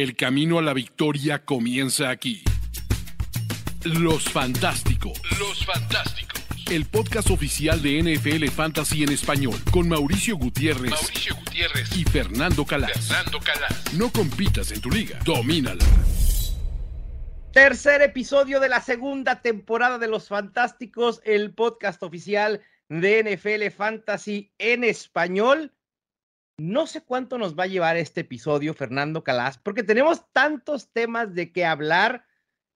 El camino a la victoria comienza aquí. Los Fantásticos. Los Fantásticos. El podcast oficial de NFL Fantasy en español con Mauricio Gutiérrez, Mauricio Gutiérrez y Fernando Calas. Fernando Calas. No compitas en tu liga, domínala. Tercer episodio de la segunda temporada de Los Fantásticos, el podcast oficial de NFL Fantasy en español. No sé cuánto nos va a llevar este episodio, Fernando Calas, porque tenemos tantos temas de qué hablar.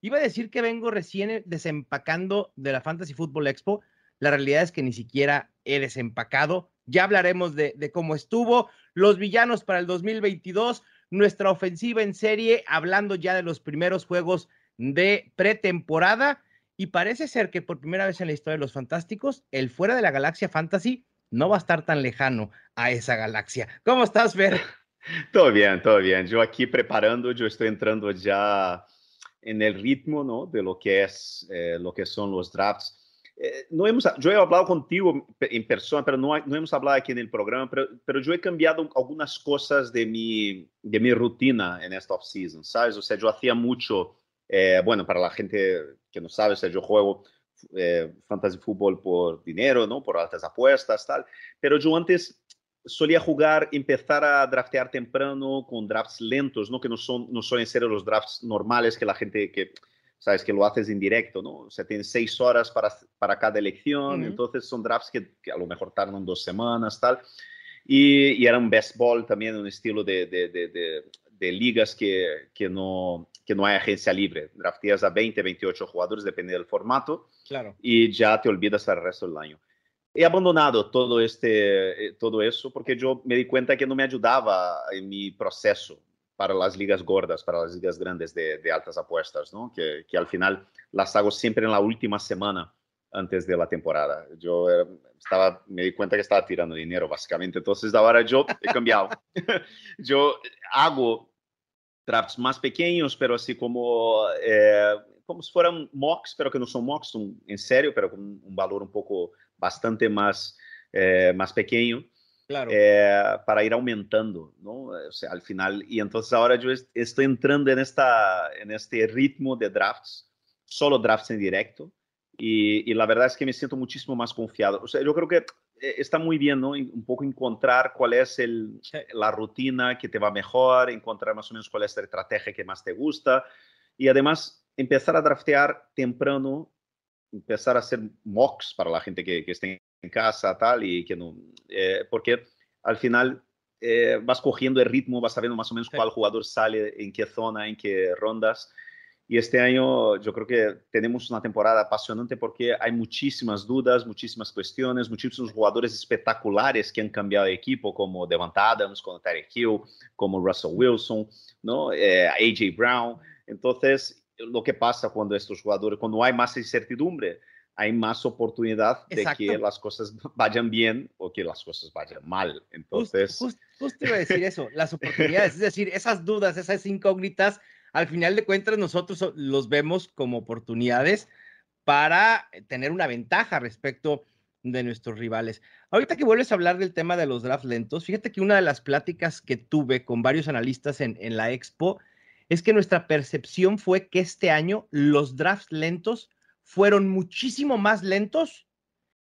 Iba a decir que vengo recién desempacando de la Fantasy Football Expo. La realidad es que ni siquiera he desempacado. Ya hablaremos de, de cómo estuvo, los villanos para el 2022, nuestra ofensiva en serie, hablando ya de los primeros juegos de pretemporada. Y parece ser que por primera vez en la historia de los Fantásticos, el fuera de la galaxia Fantasy no va a estar tan lejano a esa galaxia. ¿Cómo estás, Fer? Todo bien, todo bien. Yo aquí preparando, yo estoy entrando ya en el ritmo ¿no? de lo que, es, eh, lo que son los drafts. Eh, no hemos, yo he hablado contigo en persona, pero no, no hemos hablado aquí en el programa, pero, pero, yo he cambiado algunas cosas de mi, de mi rutina en esta off-season, ¿sabes? O sea, yo hacía mucho, eh, bueno, para la gente que no sabe, o sea, yo juego eh, fantasy fútbol por dinero, ¿no? Por altas apuestas, tal. Pero yo antes solía jugar, empezar a draftear temprano con drafts lentos, ¿no? Que no, son, no suelen ser los drafts normales que la gente que, sabes, que lo haces en directo, ¿no? O sea, tienes seis horas para, para cada elección, uh -huh. entonces son drafts que, que, a lo mejor tardan dos semanas, tal. Y, y era un best ball también, un estilo de, de, de, de ligas que, que, no, que no hay agencia libre. Drafteas a 20, 28 jugadores, depende del formato, claro. y ya te olvidas el resto del año. He abandonado todo, este, todo eso porque yo me di cuenta que no me ayudaba en mi proceso para las ligas gordas, para las ligas grandes de, de altas apuestas, ¿no? que, que, al final las hago siempre en la última semana antes de la temporada. Yo era, estaba, me di cuenta que estaba tirando dinero, básicamente. Entonces, ahora yo he cambiado. yo hago drafts más pequeños, pero así como, eh, como si fueran mocks, pero que no son mocks, son en serio, pero con un valor un poco bastante más, eh, más pequeño. Claro. Eh, para ir aumentando, ¿no? O sea, al final, y entonces ahora yo estoy entrando en, esta, en este ritmo de drafts, solo drafts en directo, y, y, la verdad es que me siento muchísimo más confiado. O sea, yo creo que eh, está muy bien, ¿no? Un poco encontrar cuál es el, la rutina que te va mejor, encontrar más o menos cuál es la estrategia que más te gusta y además empezar a draftear temprano, empezar a hacer mocks para la gente que, que esté en casa, tal, y que no, eh, porque al final eh, vas cogiendo el ritmo, vas sabiendo más o menos cuál jugador sale, en qué zona, en qué rondas. Y este año yo creo que tenemos una temporada apasionante porque hay muchísimas dudas, muchísimas cuestiones, muchísimos jugadores espectaculares que han cambiado de equipo, como Devant Adams, como Tyreek Hill, como Russell Wilson, ¿no? Eh, AJ Brown. Entonces, lo que pasa cuando estos jugadores, cuando hay más incertidumbre, hay más oportunidad de que las cosas vayan bien o que las cosas vayan mal. Entonces, justo, just, just iba a decir eso, las oportunidades, es decir, esas dudas, esas incógnitas al final de cuentas nosotros los vemos como oportunidades para tener una ventaja respecto de nuestros rivales. Ahorita que vuelves a hablar del tema de los drafts lentos, fíjate que una de las pláticas que tuve con varios analistas en, en la expo es que nuestra percepción fue que este año los drafts lentos fueron muchísimo más lentos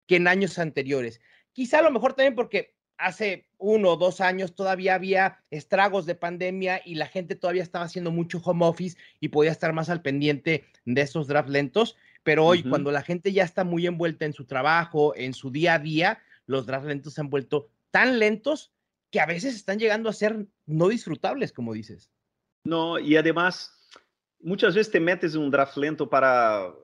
que en años anteriores. Quizá a lo mejor también porque hace uno o dos años todavía había estragos de pandemia y la gente todavía estaba haciendo mucho home office y podía estar más al pendiente de esos drafts lentos. Pero hoy, uh -huh. cuando la gente ya está muy envuelta en su trabajo, en su día a día, los drafts lentos se han vuelto tan lentos que a veces están llegando a ser no disfrutables, como dices. No, y además, muchas veces te metes en un draft lento para,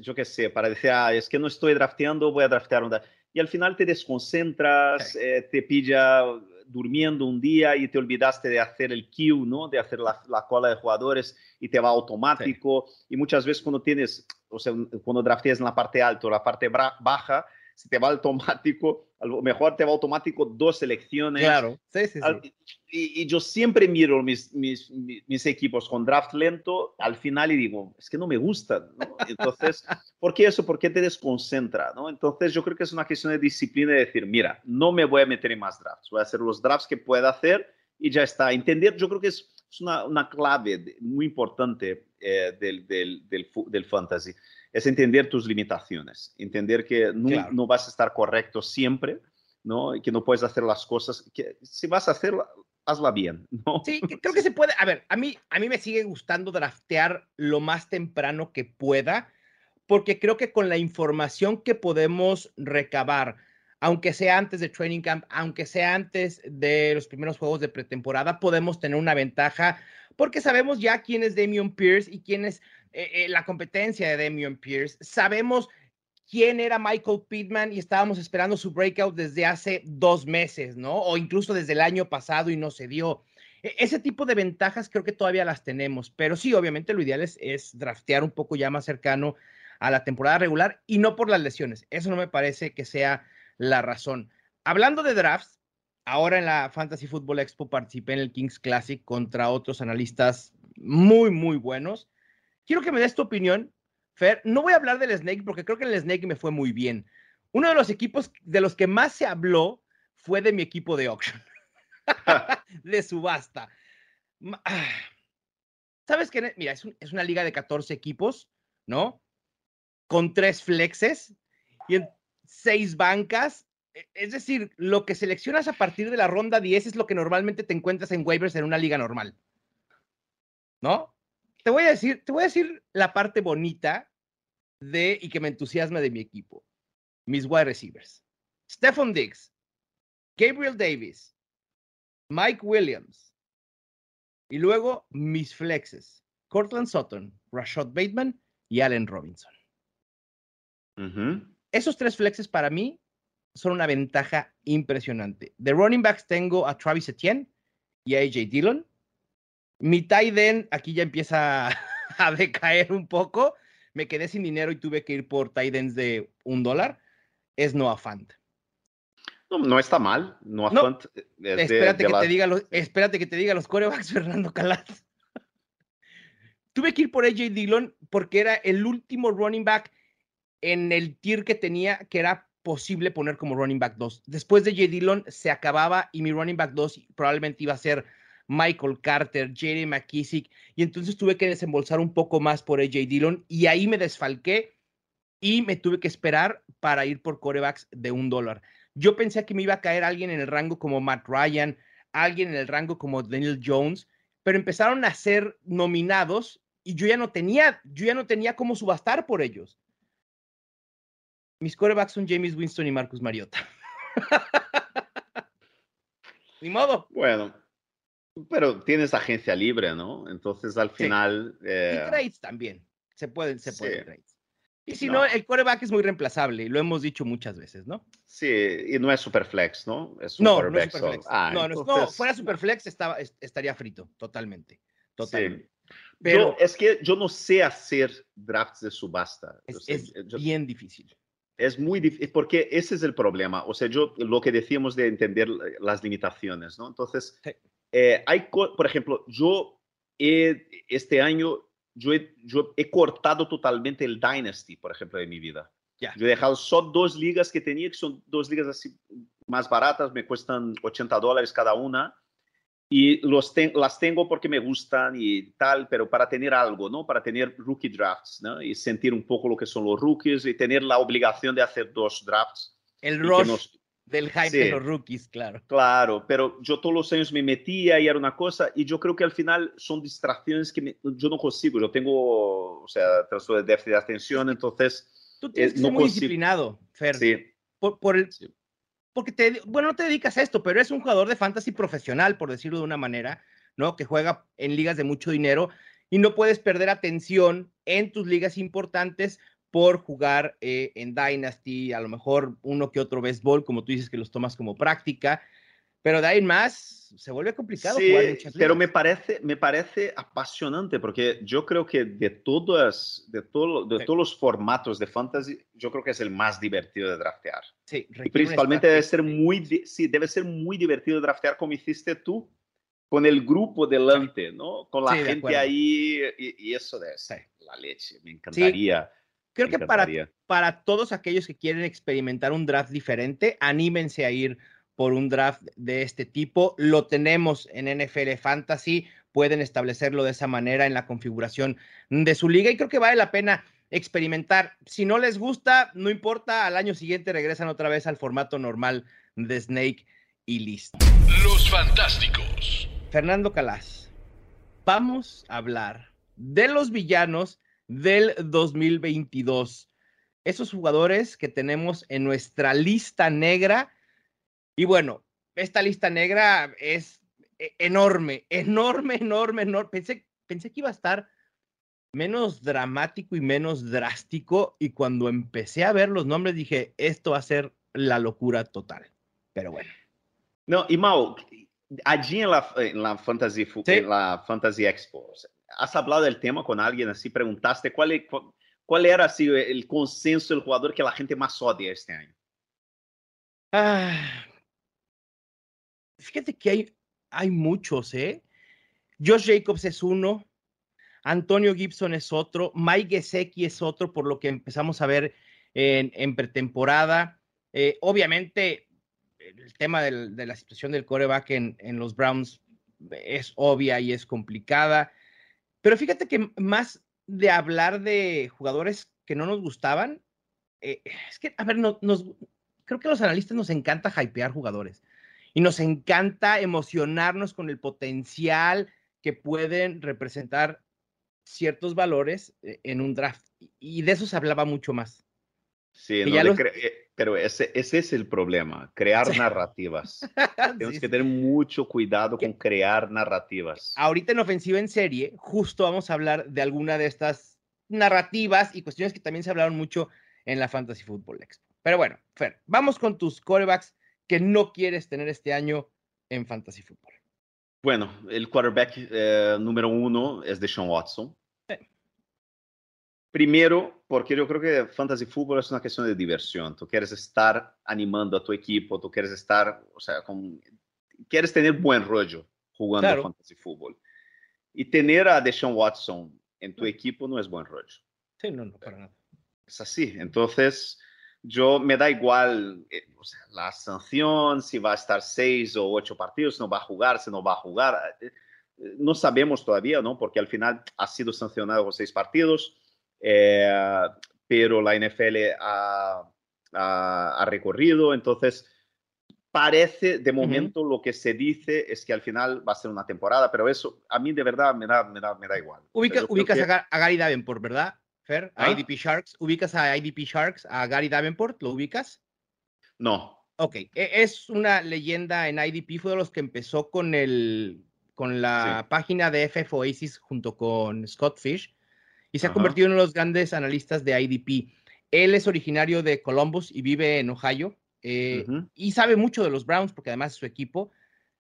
yo qué sé, para decir, ah, es que no estoy drafteando, voy a draftear un draft y al final te desconcentras, eh, te pilla durmiendo un día y te olvidaste de hacer el queue, ¿no? De hacer la, la cola de jugadores y te va automático. Sí. Y muchas veces cuando tienes, o sea, cuando drafteas en la parte alta o la parte baja, si te va automático, a lo mejor te va automático dos selecciones. Claro, sí, sí, sí. Y, y, yo siempre miro mis, mis, mis, equipos con draft lento al final y digo, es que no me gustan. ¿no? Entonces, ¿por qué eso? ¿Por qué te desconcentra? ¿no? Entonces, yo creo que es una cuestión de disciplina de decir, mira, no me voy a meter en más drafts, voy a hacer los drafts que pueda hacer y ya está. Entender, yo creo que es es una, una clave muy importante eh, del, del, del, del, fantasy. Es entender tus limitaciones, entender que no, claro. no, vas a estar correcto siempre, ¿no? Y que no puedes hacer las cosas, que si vas a hacerla, hazla bien, ¿no? Sí, creo que se puede. A ver, a mí, a mí me sigue gustando draftear lo más temprano que pueda, porque creo que con la información que podemos recabar, aunque sea antes de Training Camp, aunque sea antes de los primeros juegos de pretemporada, podemos tener una ventaja porque sabemos ya quién es Damian Pierce y quién es eh, eh, la competencia de Damian Pierce. Sabemos quién era Michael Pittman y estábamos esperando su breakout desde hace dos meses, ¿no? O incluso desde el año pasado y no se dio. E, ese tipo de ventajas creo que todavía las tenemos, pero sí, obviamente lo ideal es, es draftear un poco ya más cercano a la temporada regular y no por las lesiones. Eso no me parece que sea la razón. Hablando de drafts, ahora en la Fantasy Football Expo participé en el Kings Classic contra otros analistas muy, muy buenos. Quiero que me des tu opinión, Fer. No voy a hablar del Snake porque creo que el Snake me fue muy bien. Uno de los equipos de los que más se habló fue de mi equipo de auction, de subasta. ¿Sabes qué? Mira, es, un, es, una liga de 14 equipos, ¿no? Con tres flexes y en seis bancas. E, es decir, lo que seleccionas a partir de la ronda 10 es lo que normalmente te encuentras en waivers en una liga normal. ¿No? Te voy a decir, te voy a decir la parte bonita de y que me entusiasma de mi equipo. Mis wide receivers. Stephon Diggs, Gabriel Davis, Mike Williams. Y luego mis flexes. Cortland Sutton, Rashad Bateman y Allen Robinson. Uh -huh. Esos tres flexes para mí son una ventaja impresionante. De running backs tengo a Travis Etienne y a AJ Dillon. Mi tight end aquí ya empieza a decaer un poco. Me quedé sin dinero y tuve que ir por tight ends de un dólar. Es Noah Fant. No, no está mal. Noah no, Fant es espérate, de, que la... te diga los, espérate que te diga los corebacks, Fernando Calat. tuve que ir por AJ Dillon porque era el último running back en el tier que tenía, que era posible poner como running back 2. Después de J. Dillon se acababa y mi running back 2 probablemente iba a ser Michael Carter, Jerry McKissick, y entonces tuve que desembolsar un poco más por AJ Dillon y ahí me desfalqué y me tuve que esperar para ir por corebacks de un dólar. Yo pensé que me iba a caer alguien en el rango como Matt Ryan, alguien en el rango como Daniel Jones, pero empezaron a ser nominados y yo ya no tenía, yo ya no tenía cómo subastar por ellos. Mis corebacks son James Winston y Marcus Mariota. Ni modo. Bueno, pero tienes agencia libre, ¿no? Entonces al final. Sí. Eh... Y trades también. Se pueden, se pueden sí. trades. Y si no. no, el coreback es muy reemplazable, lo hemos dicho muchas veces, ¿no? Sí, y no es superflex, ¿no? Es un no, no es superflex. Ah, no, entonces... no, fuera superflex estaba, estaría frito, totalmente. Totalmente. Sí. Pero yo, es que yo no sé hacer drafts de subasta. Es, o sea, es yo, bien difícil. Es muy difícil, porque ese es el problema. O sea, yo lo que decíamos de entender las limitaciones, ¿no? Entonces, sí. Eh, hay, por ejemplo, yo he, este año, yo he, yo he, cortado totalmente el Dynasty, por ejemplo, de mi vida. Yeah. Yo he dejado solo dos ligas que tenía, que son dos ligas así más baratas, me cuestan 80 dólares cada una y los ten, las tengo porque me gustan y tal, pero para tener algo, ¿no? Para tener rookie drafts, ¿no? Y sentir un poco lo que son los rookies y tener la obligación de hacer dos drafts. El rush nos... del hype sí, de los rookies, claro. Claro, pero yo todos los años me metía y era una cosa y yo creo que al final son distracciones que me, yo no consigo. Yo tengo, o sea, trastorno de déficit de atención, entonces... Tú tienes eh, que no ser muy consigo. disciplinado, Fer. Sí. Por, por el, sí porque te, bueno, no te dedicas a esto, pero es un jugador de fantasy profesional, por decirlo de una manera, ¿no? Que juega en ligas de mucho dinero y no puedes perder atención en tus ligas importantes por jugar eh, en Dynasty, a lo mejor uno que otro béisbol, como tú dices que los tomas como práctica, pero de ahí en más se vuelve complicado sí, jugar muchas pero me parece, me parece apasionante porque yo creo que de todas, de, todo, de sí. todos los formatos de fantasy, yo creo que es el más divertido de draftear. Sí, y principalmente debe ser muy, sí, debe ser muy divertido draftear como hiciste tú, con el grupo delante, ¿no? Con la de gente ahí y, y eso de Sí. la leche, me encantaría. Creo que para, para todos aquellos que quieren experimentar un draft diferente, anímense a ir por un draft de este tipo. Lo tenemos en NFL Fantasy. pueden establecerlo de esa manera en la configuración de su liga y creo que vale la pena experimentar. Si no les gusta, no importa, al año siguiente regresan otra vez al formato normal de Snake y listo. Los Fantásticos. Fernando Calas, vamos a hablar de los villanos del 2022. Esos jugadores que tenemos en nuestra lista negra. Y bueno, esta lista negra es e-, enorme, enorme, enorme, enorme. Pensé, pensé que iba a estar menos dramático y menos drástico. Y cuando empecé a ver los nombres dije, esto va a ser la locura total. Pero bueno. No, y Mau, allí en la, en la, Fantasy, sí. en la Fantasy Expo, ¿has hablado del tema con alguien así? ¿Preguntaste cuál, cuál era el consenso del jugador que la gente más odia este año? Ah, fíjate que hay, muchos, ¿eh? Josh Jacobs es uno, Antonio Gibson es otro, Mike Gesecki es otro, por lo que empezamos a ver en, en pretemporada. Eh, obviamente, el tema del, de la situación del coreback en, en, los Browns es obvia y es complicada. Pero fíjate que más de hablar de jugadores que no nos gustaban, eh, es que, a ver, no, nos, creo que a los analistas nos encanta hypear jugadores y nos encanta emocionarnos con el potencial que pueden representar ciertos valores eh, en un draft. Y de eso se hablaba mucho más. Sí, no los... Eh, pero ese, ese, es el problema, crear sí. narrativas. Tenemos sí, que tener mucho cuidado con crear narrativas. Ahorita en ofensiva en serie, justo vamos a hablar de alguna de estas narrativas y cuestiones que también se hablaron mucho en la Fantasy Football Expo. Pero bueno, Fer, vamos con tus corebacks que no quieres tener este año en Fantasy Football. Bueno, el quarterback eh, número uno es Deshaun Watson. Primero, porque yo creo que fantasy fútbol es una cuestión de diversión. Tú quieres estar animando a tu equipo, tú quieres estar, o sea, con, quieres tener buen rollo jugando claro. fantasy fútbol. Y tener a Deshaun Watson en tu equipo no es buen rollo. Sí, no, no, para nada. Es así. Entonces, yo me da igual eh, o sea, la sanción, si va a estar seis o ocho partidos, no va a jugar, si no va a jugar. Eh, no sabemos todavía, ¿no? Porque al final ha sido sancionado con seis partidos eh, pero la NFL ha, ha, ha, recorrido, entonces parece de momento uh -huh. lo que se dice es que al final va a ser una temporada, pero eso a mí de verdad me da, me da, me da igual. Ubica, ubicas que... a, Gary Davenport, ¿verdad? Fer, a ¿Ah? IDP Sharks, ubicas a IDP Sharks, a Gary Davenport, ¿lo ubicas? No. Ok, es una leyenda en IDP, fue de los que empezó con el con la sí. página de FF Oasis junto con Scott Fish y se Ajá. ha convertido en uno de los grandes analistas de IDP. Él es originario de Columbus y vive en Ohio eh, uh -huh. y sabe mucho de los Browns porque además es su equipo.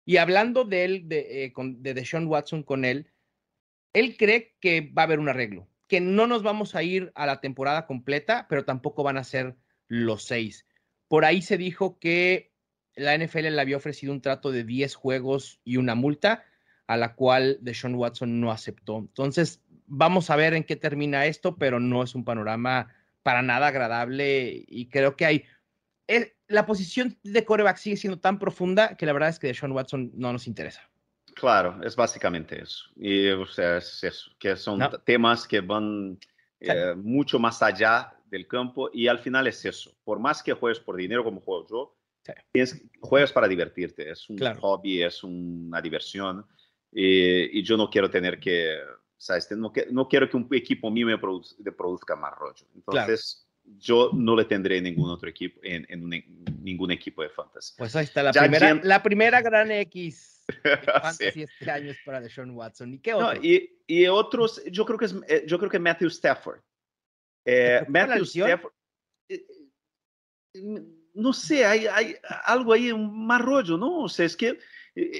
Y hablando de él, de, eh, con, de Deshaun Watson con él, él cree que va a haber un arreglo, que no nos vamos a ir a la temporada completa, pero tampoco van a ser los seis. Por ahí se dijo que la NFL le había ofrecido un trato de 10 juegos y una multa, a la cual Deshaun Watson no aceptó. Entonces, vamos a ver en qué termina esto, pero no es un panorama para nada agradable y creo que hay... Es, la posición de coreback sigue siendo tan profunda que la verdad es que Deshaun Watson no nos interesa. Claro, es básicamente eso. Y, o sea, es eso, que son no. temas que van eh, mucho más allá del campo y al final es eso. Por más que juegues por dinero como juego yo, sí. juegas para divertirte. Es un claro. hobby, es una diversión y, y, yo no quiero tener que, ¿sabes? No, no quiero que un equipo mío me produzca, produzca más rollo. Entonces, claro. yo no le tendré ningún otro equipo en, en, un, en ningún equipo de fantasy. Pues ahí está la, primera, la primera gran X fantasy sí. este año es para Deshaun Watson. ¿Y qué otro? No, y, y, otros, yo creo que es, eh, yo creo que Matthew Stafford. Eh, Matthew Stafford. Eh, no sé, hay, hay algo ahí, un más rollo, ¿no? O sea, es que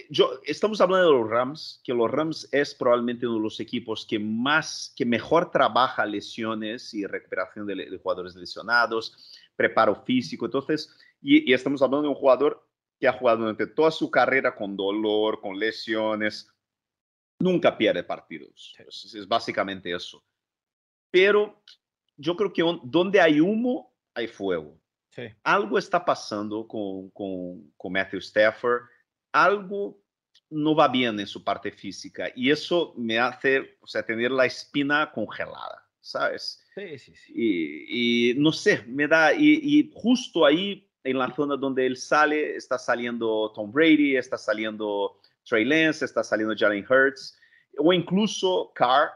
yo, estamos hablando de los Rams, que los Rams es probablemente uno de los equipos que más, que mejor trabaja lesiones y recuperación de, de jugadores lesionados, preparo físico. Entonces, y, y, estamos hablando de un jugador que ha jugado durante toda su carrera con dolor, con lesiones, nunca pierde partidos. Entonces, es básicamente eso. Pero yo creo que donde hay humo, hay fuego. Sí. Algo está pasando con, con, con Matthew Stafford algo no va bien en su parte física y eso me hace, o sea, tener la espina congelada, ¿sabes? Sí, sí, sí. Y, no sé, me da, y, justo ahí en la zona donde él sale, está saliendo Tom Brady, está saliendo Trey Lance, está saliendo Jalen Hurts, o incluso Carr,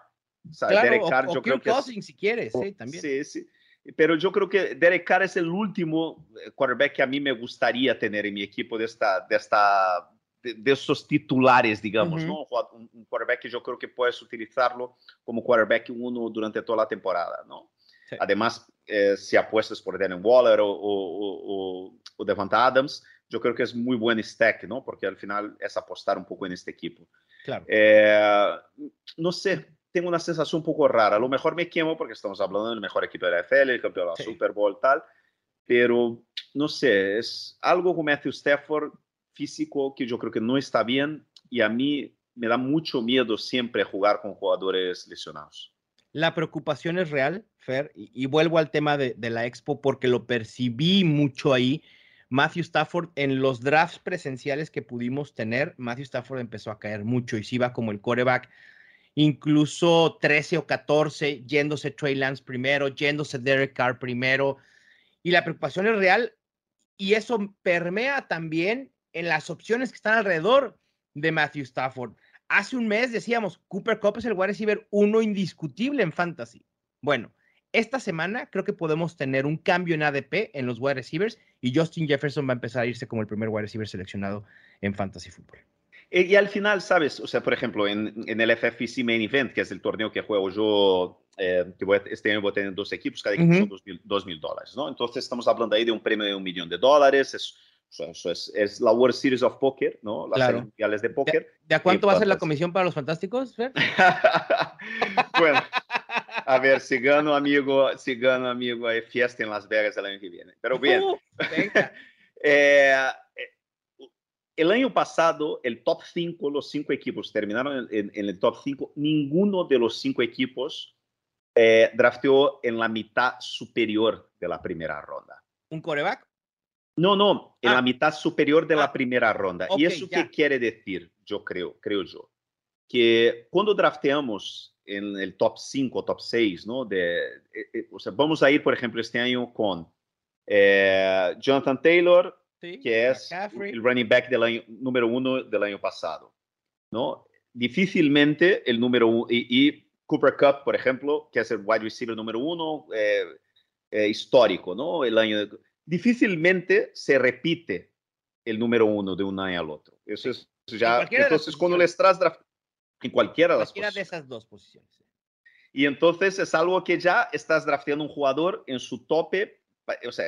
¿sabes? Derek Carr, yo creo que si quieres, sí, también. Sí, sí. Pero yo creo que Derek Carr es el último eh, quarterback que a mí me gustaría tener en mi equipo de esta, de esta de, esos titulares, digamos, ¿no? Un, quarterback que yo creo que puedes utilizarlo como quarterback uno durante toda la temporada, ¿no? Además, eh, si apuestas por Darren Waller o, o, o, Devonta Adams, yo creo que es muy buen stack, ¿no? Porque al final es apostar un poco en este equipo. Claro. Eh, no sé, tengo una sensación un poco rara. A lo mejor me quemo porque estamos hablando del mejor equipo de la NFL, el campeón de la Super Bowl, tal. Pero no sé, es algo con Matthew Stafford físico que yo creo que no está bien y a mí me da mucho miedo siempre jugar con jugadores lesionados. La preocupación es real, Fer, y, vuelvo al tema de, la expo porque lo percibí mucho ahí. Matthew Stafford, en los drafts presenciales que pudimos tener, Matthew Stafford empezó a caer mucho y se iba como el coreback, incluso 13 o 14, yéndose Trey Lance primero, yéndose Derek Carr primero. Y la preocupación es real y eso permea también en las opciones que están alrededor de Matthew Stafford. Hace un mes decíamos, Cooper Cup es el wide receiver uno indiscutible en fantasy. Bueno, esta semana creo que podemos tener un cambio en ADP en los wide receivers y Justin Jefferson va a empezar a irse como el primer wide receiver seleccionado en fantasy fútbol. Y, al final, ¿sabes? O sea, por ejemplo, en, el FFPC Main Event, que es el torneo que juego yo, eh, que voy este año voy a tener dos equipos, cada equipo son dos mil dólares, ¿no? Entonces estamos hablando ahí de un premio de un millón de dólares, es eso es, es, la World Series of Poker, ¿no? Las claro. mundiales de póker. ¿De, a cuánto va a ser la comisión para los fantásticos, bueno, a ver, si gano, amigo, si gano, amigo, hay fiesta en Las Vegas el año que viene. Pero bien. Uh, eh, eh, el año pasado, el top 5, los cinco equipos terminaron en, el top 5. Ninguno de los cinco equipos eh, drafteó en la mitad superior de la primera ronda. ¿Un coreback? No, no, en la ah. mitad superior de la ah. primera ronda. ¿Y eso qué quiere decir? Yo creo, creo yo, que cuando drafteamos en el top 5, top 6, ¿no? De, eh, eh, o sea, vamos a ir, por ejemplo, este año con eh, Jonathan Taylor, que es el running back del año, número uno del año pasado, ¿no? Difícilmente el número uno, y, Cooper Cup, por ejemplo, que es el wide receiver número uno histórico, ¿no? El año difícilmente se repite el número uno de un año al otro. Eso es ya. Entonces, cuando les traes en cualquiera de las de esas dos posiciones. Y entonces es algo que ya estás drafteando un jugador en su tope. O sea,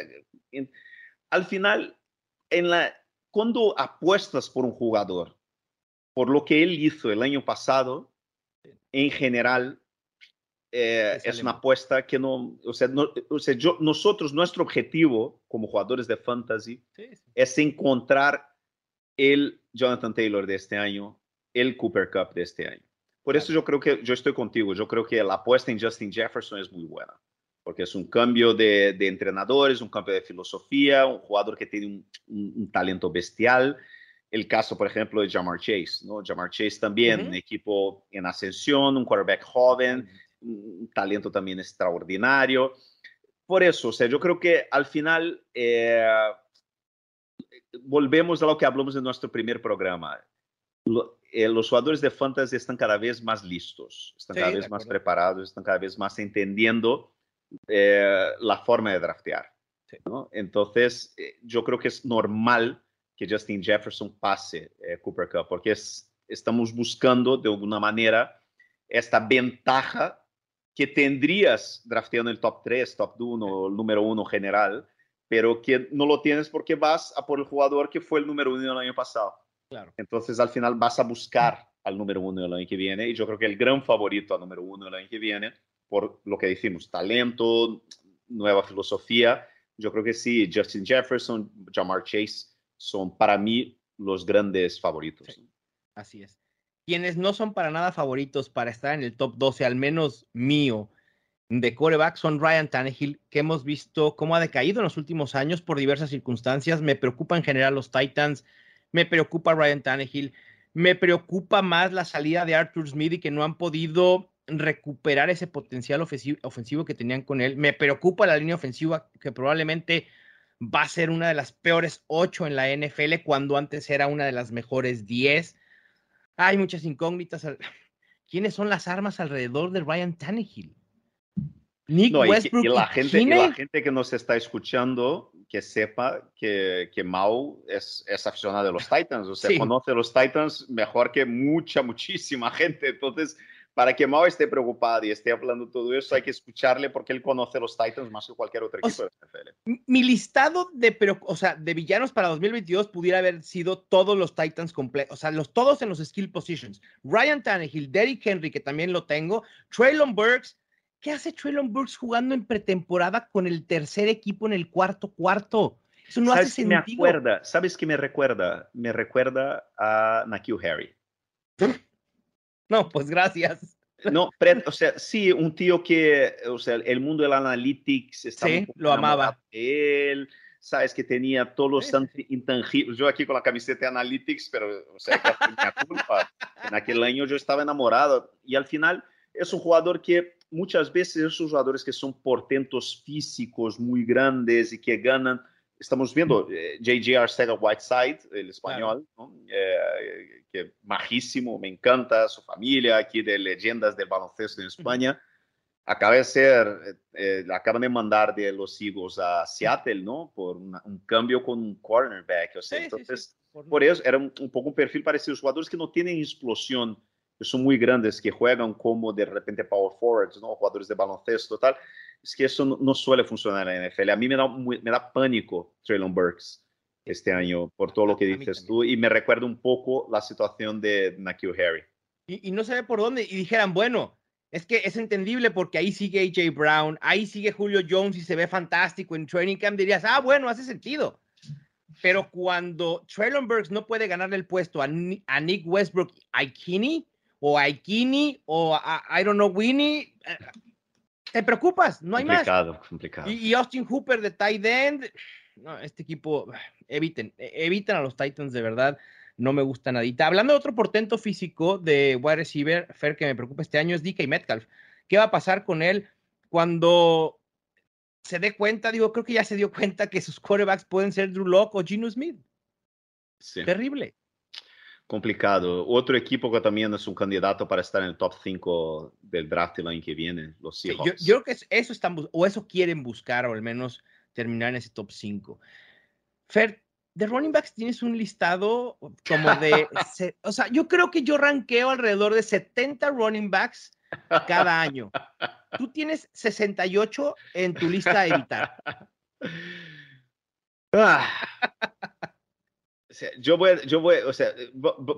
al final, en la, cuando apuestas por un jugador, por lo que él hizo el año pasado, en general, eh, es una apuesta que no, o sea, o sea yo, nosotros, nuestro objetivo como jugadores de fantasy es encontrar el Jonathan Taylor de este año, el Cooper Cup de este año. Por eso yo creo que yo estoy contigo, yo creo que la apuesta en Justin Jefferson es muy buena, porque es un cambio de, de entrenadores, un cambio de filosofía, un jugador que tiene un, un, talento bestial. El caso, por ejemplo, de Jamar Chase, ¿no? Jamar Chase también, un equipo en ascensión, un quarterback joven, un talento también extraordinario. Por eso, o sea, yo creo que al final eh, volvemos a lo que hablamos en nuestro primer programa. Eh, los jugadores de fantasy están cada vez más listos, están cada vez más preparados, están cada vez más entendiendo eh, la forma de draftear. Entonces, yo creo que es normal que Justin Jefferson pase Cooper Cup, porque es, estamos buscando de alguna manera esta ventaja que tendrías drafteando el top 3, top 1, el número 1 general, pero que no lo tienes porque vas a por el jugador que fue el número 1 el año pasado. Claro. Entonces al final vas a buscar al número 1 el año que viene y yo creo que el gran favorito al número 1 el año que viene, por lo que decimos, talento, nueva filosofía, yo creo que sí, Justin Jefferson, Jamar Chase son para mí los grandes favoritos. Así es quienes no son para nada favoritos para estar en el top 12, al menos mío, de coreback, son Ryan Tannehill, que hemos visto cómo ha decaído en los últimos años por diversas circunstancias. Me preocupa en general los Titans, me preocupa Ryan Tannehill, Me preocupa más la salida de Arthur Smith y que no han podido recuperar ese potencial ofensivo, que tenían con él. Me preocupa la línea ofensiva que probablemente va a ser una de las peores ocho en la NFL cuando antes era una de las mejores diez. Hay muchas incógnitas. ¿Quiénes son las armas alrededor de Ryan Tannehill? Nick Westbrook y, la gente, la gente que nos está escuchando que sepa que, que Mau es, es aficionado de los Titans, o sea, conoce a los Titans mejor que mucha, muchísima gente. Entonces, para que Mao esté preocupado y esté hablando todo eso, hay que escucharle porque él conoce los Titans más que cualquier otro equipo de NFL. Mi listado de, o sea, de villanos para 2022 pudiera haber sido todos los Titans completos, o sea, los, todos en los skill positions. Ryan Tannehill, Derrick Henry, que también lo tengo, Traylon Burks. ¿Qué hace Traylon Burks jugando en pretemporada con el tercer equipo en el cuarto cuarto? Eso no hace sentido. Me acuerda, ¿Sabes qué me recuerda? Me recuerda a Nakil Harry. No, pues gracias. No, o sea, sí, un tío que, o sea, el mundo del analytics estaba sí, lo amaba. Él, sabes que tenía todos los intangibles. Yo aquí con la camiseta de analytics, pero, o sea, que culpa. En aquel año yo estaba enamorado y al final es un jugador que muchas veces esos jugadores que son portentos físicos muy grandes y que ganan estamos viendo eh, J.J. Arcega Whiteside, el español, eh, que majísimo, me encanta, su familia aquí de leyendas del baloncesto en España. Acaba de ser, eh, acaban de mandar de los Eagles a Seattle, ¿no? Por un cambio con un cornerback. O sea, entonces, por eso era un, un, poco un perfil parecido. Los jugadores que no tienen explosión, que son muy grandes, que juegan como de repente power forwards, ¿no? Jugadores de baloncesto, tal es que eso no, suele funcionar en la NFL. A mí me da, me da pánico Traylon Burks este año por todo lo que dices tú y me recuerda un poco la situación de Nakil Harry. Y, no se ve por dónde. Y dijeran, bueno, es que es entendible porque ahí sigue AJ Brown, ahí sigue Julio Jones y se ve fantástico en training camp. Dirías, ah, bueno, hace sentido. Pero cuando Traylon Burks no puede ganarle el puesto a, Nick Westbrook, a Ikini, o a Ikini, o a, I don't know, Winnie, eh, te preocupas, no hay más. Complicado, complicado. Y, Austin Hooper de tight end, no, este equipo, eviten, e, eviten a los Titans de verdad, no me gusta nadita. Hablando de otro portento físico de wide receiver, Fer, que me preocupa este año es DK Metcalf. ¿Qué va a pasar con él cuando se dé cuenta? Digo, creo que ya se dio cuenta que sus quarterbacks pueden ser Drew Locke o Gino Smith. Sí. Terrible complicado. Otro equipo que también es un candidato para estar en el top 5 del draft el año que viene, los Seahawks. yo, creo que eso están o eso quieren buscar, o al menos terminar en ese top 5. Fer, de running backs tienes un listado como de, o sea, yo creo que yo ranqueo alrededor de 70 running backs cada año. Tú tienes 68 en tu lista a evitar. Ah yo voy, yo voy, o sea,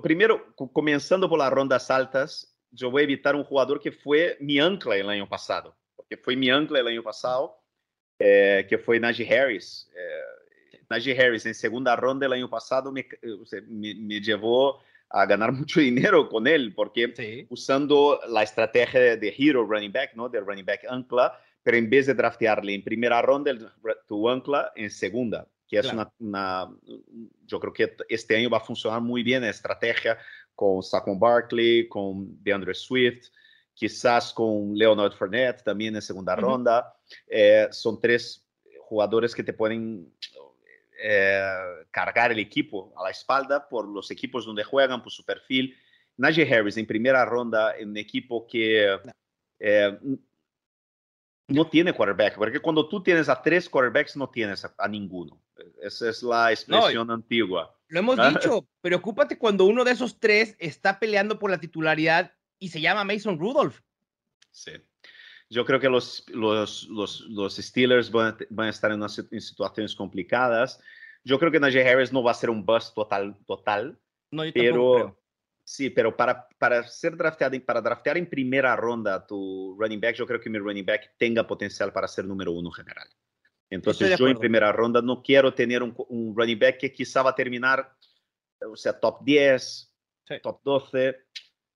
primero, comenzando por las rondas altas, yo voy a evitar un jugador que fue mi ancla el año pasado, porque fue mi ancla el año pasado, eh, que fue Najee Harris. Eh, Najee Harris en segunda ronda el año pasado me, me, llevó a ganar mucho dinero con él, porque usando la estrategia de, hero running back, ¿no? De running back ancla, pero en vez de draftearle en primera ronda, tu ancla en segunda que es una, yo creo que este año va a funcionar muy bien la estrategia con Saquon Barkley, con DeAndre Swift, quizás con Leonard Fournette también en segunda ronda. Eh, son tres jugadores que te pueden eh, cargar el equipo a la espalda por los equipos donde juegan, por su perfil. Najee Harris en primera ronda en un equipo que eh, no tiene quarterback, porque cuando tú tienes a tres quarterbacks no tienes a, ninguno. Esa es la expresión antigua. Lo hemos ¿Ah? dicho, preocúpate cuando uno de esos tres está peleando por la titularidad y se llama Mason Rudolph. Sí. Yo creo que los, los, los, los Steelers van a, van a estar en, unas, en, situaciones complicadas. Yo creo que Najee Harris no va a ser un bust total, total no, yo pero Sí, pero para, para ser drafteado, para draftear en primera ronda tu running back, yo creo que mi running back tenga potencial para ser número uno general. Entonces yo en primera ronda no quiero tener un, un, running back que quizá va a terminar, o sea, top 10, top 12.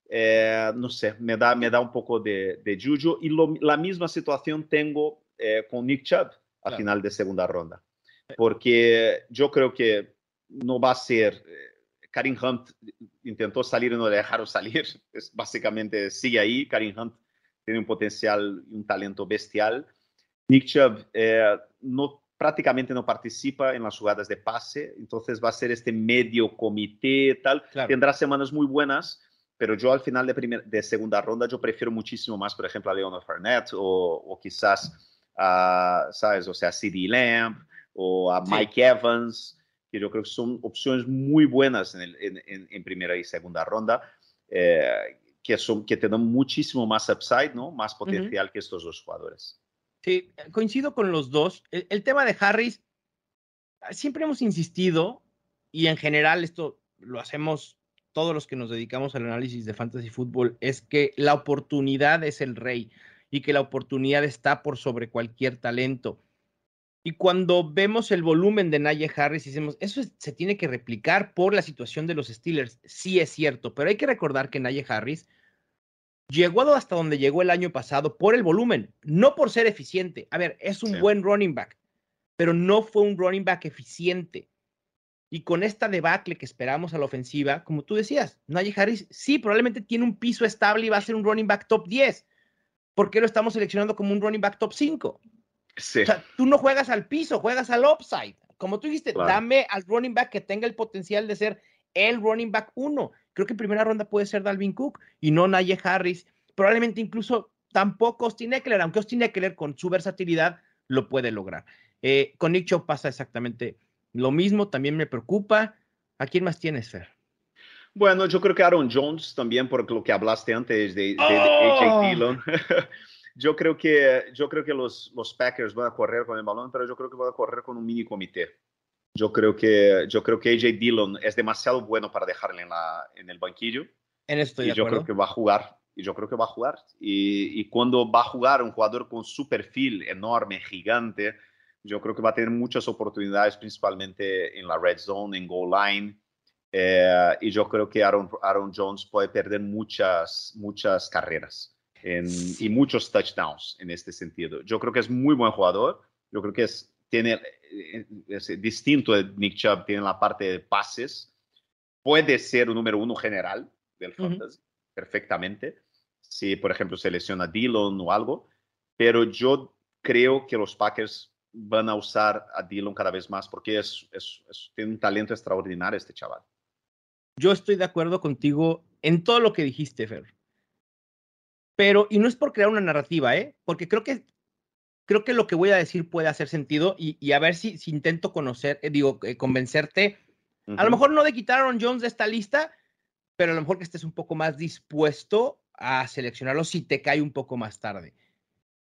Eh, no sé, me da, me da un poco de, de. Y lo, la misma situación tengo eh, con Nick Chubb a final de segunda ronda. Porque yo creo que no va a ser... Eh, Karim Hunt intentó salir y no le dejaron salir. Es, básicamente sigue ahí. Karim Hunt tiene un potencial y un talento bestial. Nick Chubb eh, no, prácticamente no participa en las jugadas de pase, entonces va a ser este medio comité, tal. Tendrá semanas muy buenas, pero yo al final de, de segunda ronda yo prefiero muchísimo más, por ejemplo, a Leonard Fournette o, o quizás a, ¿sabes? O sea, CD Lamb o a Mike Evans, que yo creo que son opciones muy buenas en, el, en, en primera y segunda ronda. Eh, que, son, que te dan muchísimo más upside, ¿no? Más potencial que estos dos jugadores. Sí, coincido con los dos. El, tema de Harris, siempre hemos insistido, y en general esto lo hacemos todos los que nos dedicamos al análisis de fantasy fútbol, es que la oportunidad es el rey y que la oportunidad está por sobre cualquier talento. Y cuando vemos el volumen de Naye Harris, decimos, eso se tiene que replicar por la situación de los Steelers. Sí es cierto, pero hay que recordar que Naye Harris llegó hasta donde llegó el año pasado por el volumen, no por ser eficiente. A ver, es un buen running back, pero no fue un running back eficiente. Y con esta debacle que esperamos a la ofensiva, como tú decías, Naye Harris sí, probablemente tiene un piso estable y va a ser un running back top 10. ¿Por qué lo estamos seleccionando como un running back top 5? O sea, tú no juegas al piso, juegas al upside. Como tú dijiste, dame al running back que tenga el potencial de ser el running back uno. Creo que en primera ronda puede ser Dalvin Cook y no Naye Harris. Probablemente incluso tampoco Austin Eckler, aunque Austin Eckler con su versatilidad lo puede lograr. Eh, con Nick Chubb pasa exactamente lo mismo, también me preocupa. ¿A quién más tienes, Fer? Bueno, yo creo que Aaron Jones también, por lo que hablaste antes de, de, AJ ¡Oh! Dillon. Yo creo que, yo creo que los, los Packers van a correr con el balón, pero yo creo que van a correr con un mini comité. Yo creo que, yo creo que AJ Dillon es demasiado bueno para dejarle en, la, en el banquillo. En esto y yo creo que va a jugar. Y yo creo que va a jugar. Y, y, cuando va a jugar un jugador con su perfil enorme, gigante, yo creo que va a tener muchas oportunidades, principalmente en la red zone, en goal line. Eh, y yo creo que Aaron, Aaron Jones puede perder muchas, muchas carreras y muchos touchdowns en este sentido. Yo creo que es muy buen jugador. Yo creo que es, tiene, eh, es distinto de Nick Chubb, tiene la parte de pases. Puede ser un número uno general del fantasy, perfectamente. Si, por ejemplo, se lesiona Dillon o algo. Pero yo creo que los Packers van a usar a Dillon cada vez más porque es, es, tiene un talento extraordinario este chaval. Yo estoy de acuerdo contigo en todo lo que dijiste, Fer. Pero, y no es por crear una narrativa, ¿eh? Porque creo que, creo que lo que voy a decir puede hacer sentido y, a ver si, si, intento conocer, eh, digo, eh, convencerte. A lo mejor no de quitar a Aaron Jones de esta lista, pero a lo mejor que estés un poco más dispuesto a seleccionarlo si te cae un poco más tarde.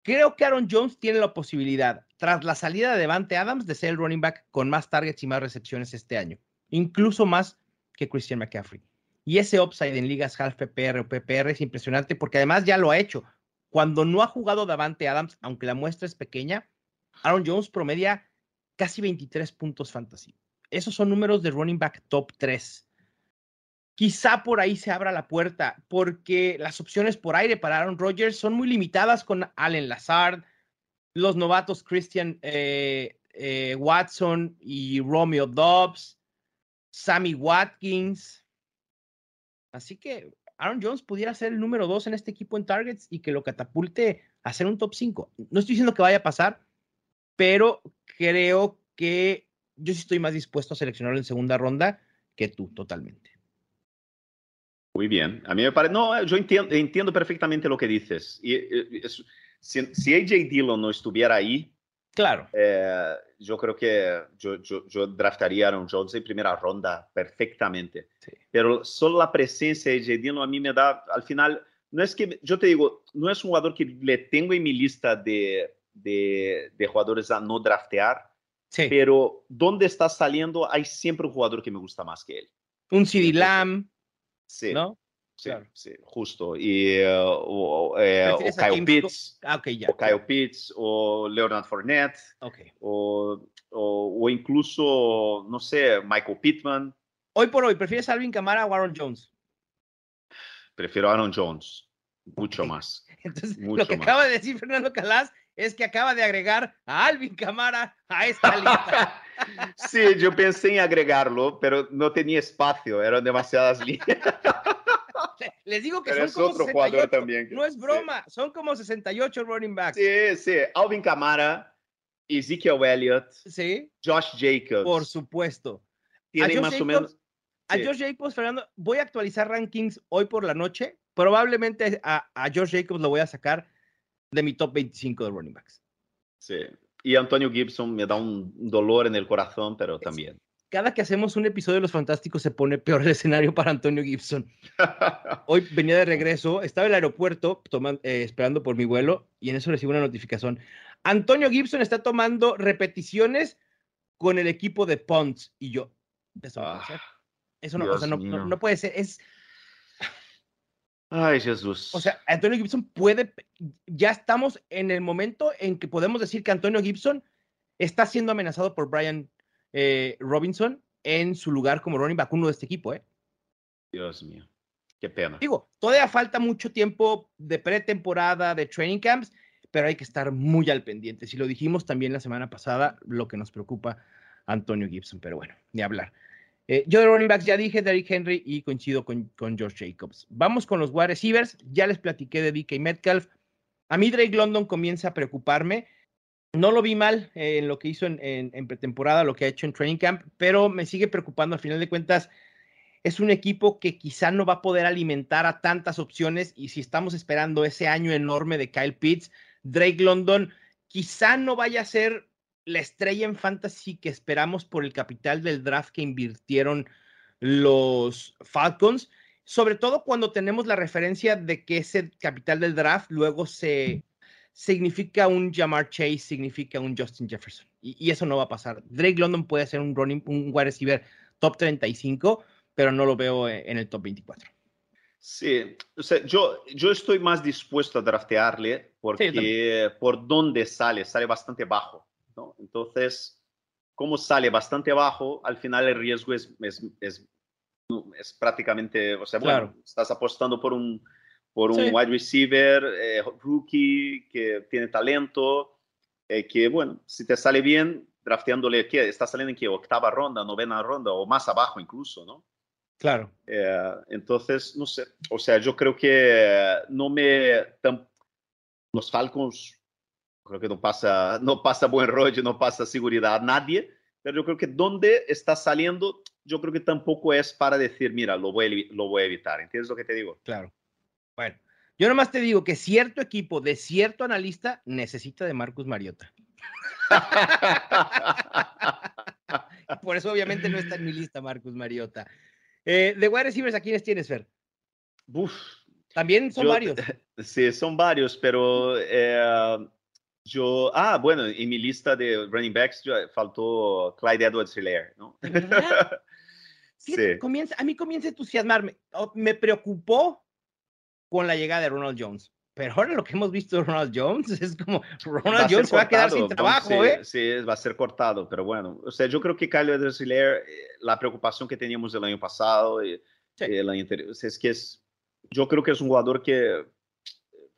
Creo que Aaron Jones tiene la posibilidad, tras la salida de Devante Adams, de ser el running back con más targets y más recepciones este año, incluso más que Christian McCaffrey. Y ese upside en ligas half PPR o PPR es impresionante porque además ya lo ha hecho. Cuando no ha jugado Davante Adams, aunque la muestra es pequeña, Aaron Jones promedia casi 23 puntos fantasy. Esos son números de running back top 3. Quizá por ahí se abra la puerta, porque las opciones por aire para Aaron Rodgers son muy limitadas con Allen Lazard, los novatos Christian eh, eh, Watson y Romeo Dobbs, Sammy Watkins. Así que Aaron Jones pudiera ser el número dos en este equipo en targets y que lo catapulte a ser un top 5. No estoy diciendo que vaya a pasar, pero creo que yo sí estoy más dispuesto a seleccionarlo en segunda ronda que tú, totalmente. Muy bien. A mí me parece. No, yo entiendo, perfectamente lo que dices. Eh, si, si, AJ Dillon no estuviera ahí, Claro. Eh, yo creo que yo, yo, yo, draftaría a Aaron Jones en primera ronda perfectamente. Pero solo la presencia de J. a mí me da, al final, no es que, yo te digo, no es un jugador que le tengo en mi lista de, de, de jugadores a no draftear, sí. pero donde está saliendo hay siempre un jugador que me gusta más que él. Un CD Lamb, sí. ¿no? Sí, sí, justo. Y, uh, o, eh, o Kyle Pitts. Ah, okay, ya, o Kyle Pitts, o Leonard Fournette. Okay. O, o, o, incluso, no sé, Michael Pittman. Hoy por hoy, ¿prefieres a Alvin Kamara o Aaron Jones? Prefiero a Aaron Jones. Mucho más. Entonces, Mucho lo que más. acaba de decir Fernando Calas es que acaba de agregar a Alvin Camara a esta lista. Sí, yo pensé en agregarlo, pero no tenía espacio, eran demasiadas líneas. Les digo que Pero son como otro 68. jugador también. No es Sí. broma, son como 68 running backs. Sí, sí, Alvin Kamara, Ezekiel Elliott, Sí, Josh Jacobs. por supuesto. Tienen más o menos. A Sí. Josh Jacobs, Fernando, voy a actualizar rankings hoy por la noche. Probablemente a, a Josh Jacobs lo voy a sacar de mi top 25 de running backs. Sí. Y Antonio Gibson me da un dolor en el corazón, pero también. Cada que hacemos un episodio de Los Fantásticos se pone peor el escenario para Antonio Gibson. Hoy venía de regreso, estaba en el aeropuerto eh, esperando por mi vuelo y en eso recibo una notificación. Antonio Gibson está tomando repeticiones con el equipo de Ponts y yo. Eso no puede ser. Eso no, o Dios sea, no, no- mío. no puede ser. Es, Ay, Jesús. o sea, Antonio Gibson puede. Ya estamos en el momento en que podemos decir que Antonio Gibson está siendo amenazado por Brian eh, Robinson en su lugar como running back uno de este equipo, ¿eh? Dios mío. Qué pena. Digo, todavía falta mucho tiempo de pretemporada, de training camps, pero hay que estar muy al pendiente. Si lo dijimos también la semana pasada, lo que nos preocupa a Antonio Gibson, pero bueno, ni hablar. Eh, yo de running backs ya dije Derrick Henry y coincido con, con George Jacobs. Vamos con los wide receivers. Ya les platiqué de DK Metcalf. A mí Drake London comienza a preocuparme. No lo vi mal eh, en lo que hizo en- en pretemporada, lo que ha hecho en training camp, pero me sigue preocupando. Al final de cuentas, es un equipo que quizá no va a poder alimentar a tantas opciones y si estamos esperando ese año enorme de Kyle Pitts, Drake London quizá no vaya a ser la estrella en fantasy que esperamos por el capital del draft que invirtieron los Falcons, sobre todo cuando tenemos la referencia de que ese capital del draft luego se significa un Jamar Chase, significa un Justin Jefferson. Y, y eso no va a pasar. Drake London puede ser un running, un wide receiver top 35, pero no lo veo eh, en el top 24. Sí, o sea, yo, yo estoy más dispuesto a draftearle porque por dónde sale, sale bastante bajo, ¿no? Entonces, como sale bastante bajo, al final el riesgo es, es, es prácticamente, o sea, bueno, Claro. estás apostando por un, por un Sí. wide receiver, eh, rookie, que tiene talento, eh, que bueno, si te sale bien, drafteándole, ¿qué? Está saliendo en qué? Octava ronda, novena ronda o más abajo incluso, ¿no? Claro. Eh, entonces, no sé, o sea, yo creo que no me... los Falcons, creo que no pasa, no pasa buen rollo, no pasa seguridad a nadie, pero yo creo que donde está saliendo, yo creo que tampoco es para decir, mira, lo voy lo voy a evitar, ¿entiendes lo que te digo? Claro. Bueno, yo nomás te digo que cierto equipo de cierto analista necesita de Marcus Mariota. Por eso obviamente no está en mi lista Marcus Mariota. Eh, de wide receivers, ¿a quiénes tienes, Fer? Uf, También son Yo- varios. sí, son varios, pero eh, yo, ah, bueno, en mi lista de running backs yo- faltó Clyde Edwards-Hilaire, ¿no? ¿De verdad? Fíjate, Sí. comienza, a mí comienza a entusiasmarme. Oh, Me preocupó con la llegada de Ronald Jones. Pero ahora lo que hemos visto de Ronald Jones es como Va Ronald a ser Jones se va a quedar sin trabajo, sí, ¿eh? Sí, va a ser cortado, pero bueno, o sea, yo creo que Kyle Edwards-Hilaire, eh, la preocupación que teníamos el año pasado y, Sí. y el año anterior, es que es, yo creo que es un jugador que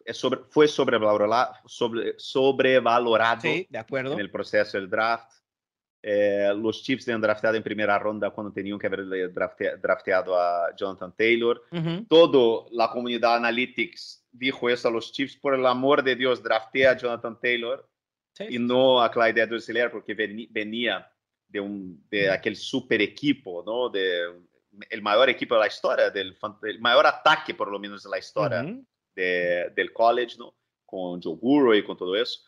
es sobre, fue sobrevalorado, sobre, sobrevalorado Sí, de acuerdo. en el proceso del draft. Eh, los Chiefs le han drafteado en primera ronda cuando tenían que haberle drafte- drafteado a Jonathan Taylor. Ujú. Toda la comunidad analytics dijo eso a los Chiefs, por el amor de Dios, draftea a Jonathan Taylor Sí, y no a Clyde Edwards-Helaire porque veni- venía de, un, de aquel super equipo, ¿no? De, el mayor equipo de la historia, del, el mayor ataque por lo menos de la historia Ujú. de- del college, ¿no? Con Joe Burrow y con todo eso.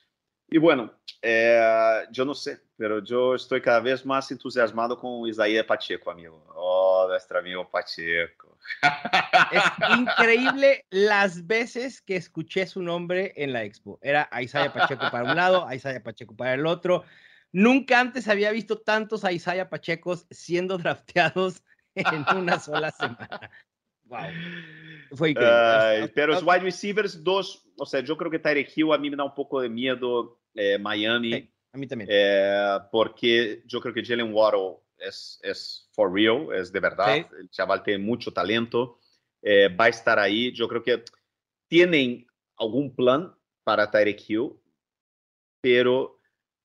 Y bueno, eh, yo no sé, pero yo estoy cada vez más entusiasmado con Isaías Pacheco, amigo. Oh, nuestro amigo Pacheco. Es increíble las veces que escuché su nombre en la expo. Era a Isaiah Pacheco para un lado, a Isaiah Pacheco para el otro. Nunca antes había visto tantos a Isaiah Pachecos siendo drafteados en una sola semana. Wow. Fue increíble. Ay, pero los wide receivers, dos, o sea, yo creo que Tyreek Hill a mí me da un poco de miedo eh, Miami, Sí, a mí también. eh, porque yo creo que Jalen Waddle es for real, es de verdad. Sí. El chaval tiene mucho talento, eh, va a estar ahí. Yo creo que tienen algún plan para Tyreek Hill, pero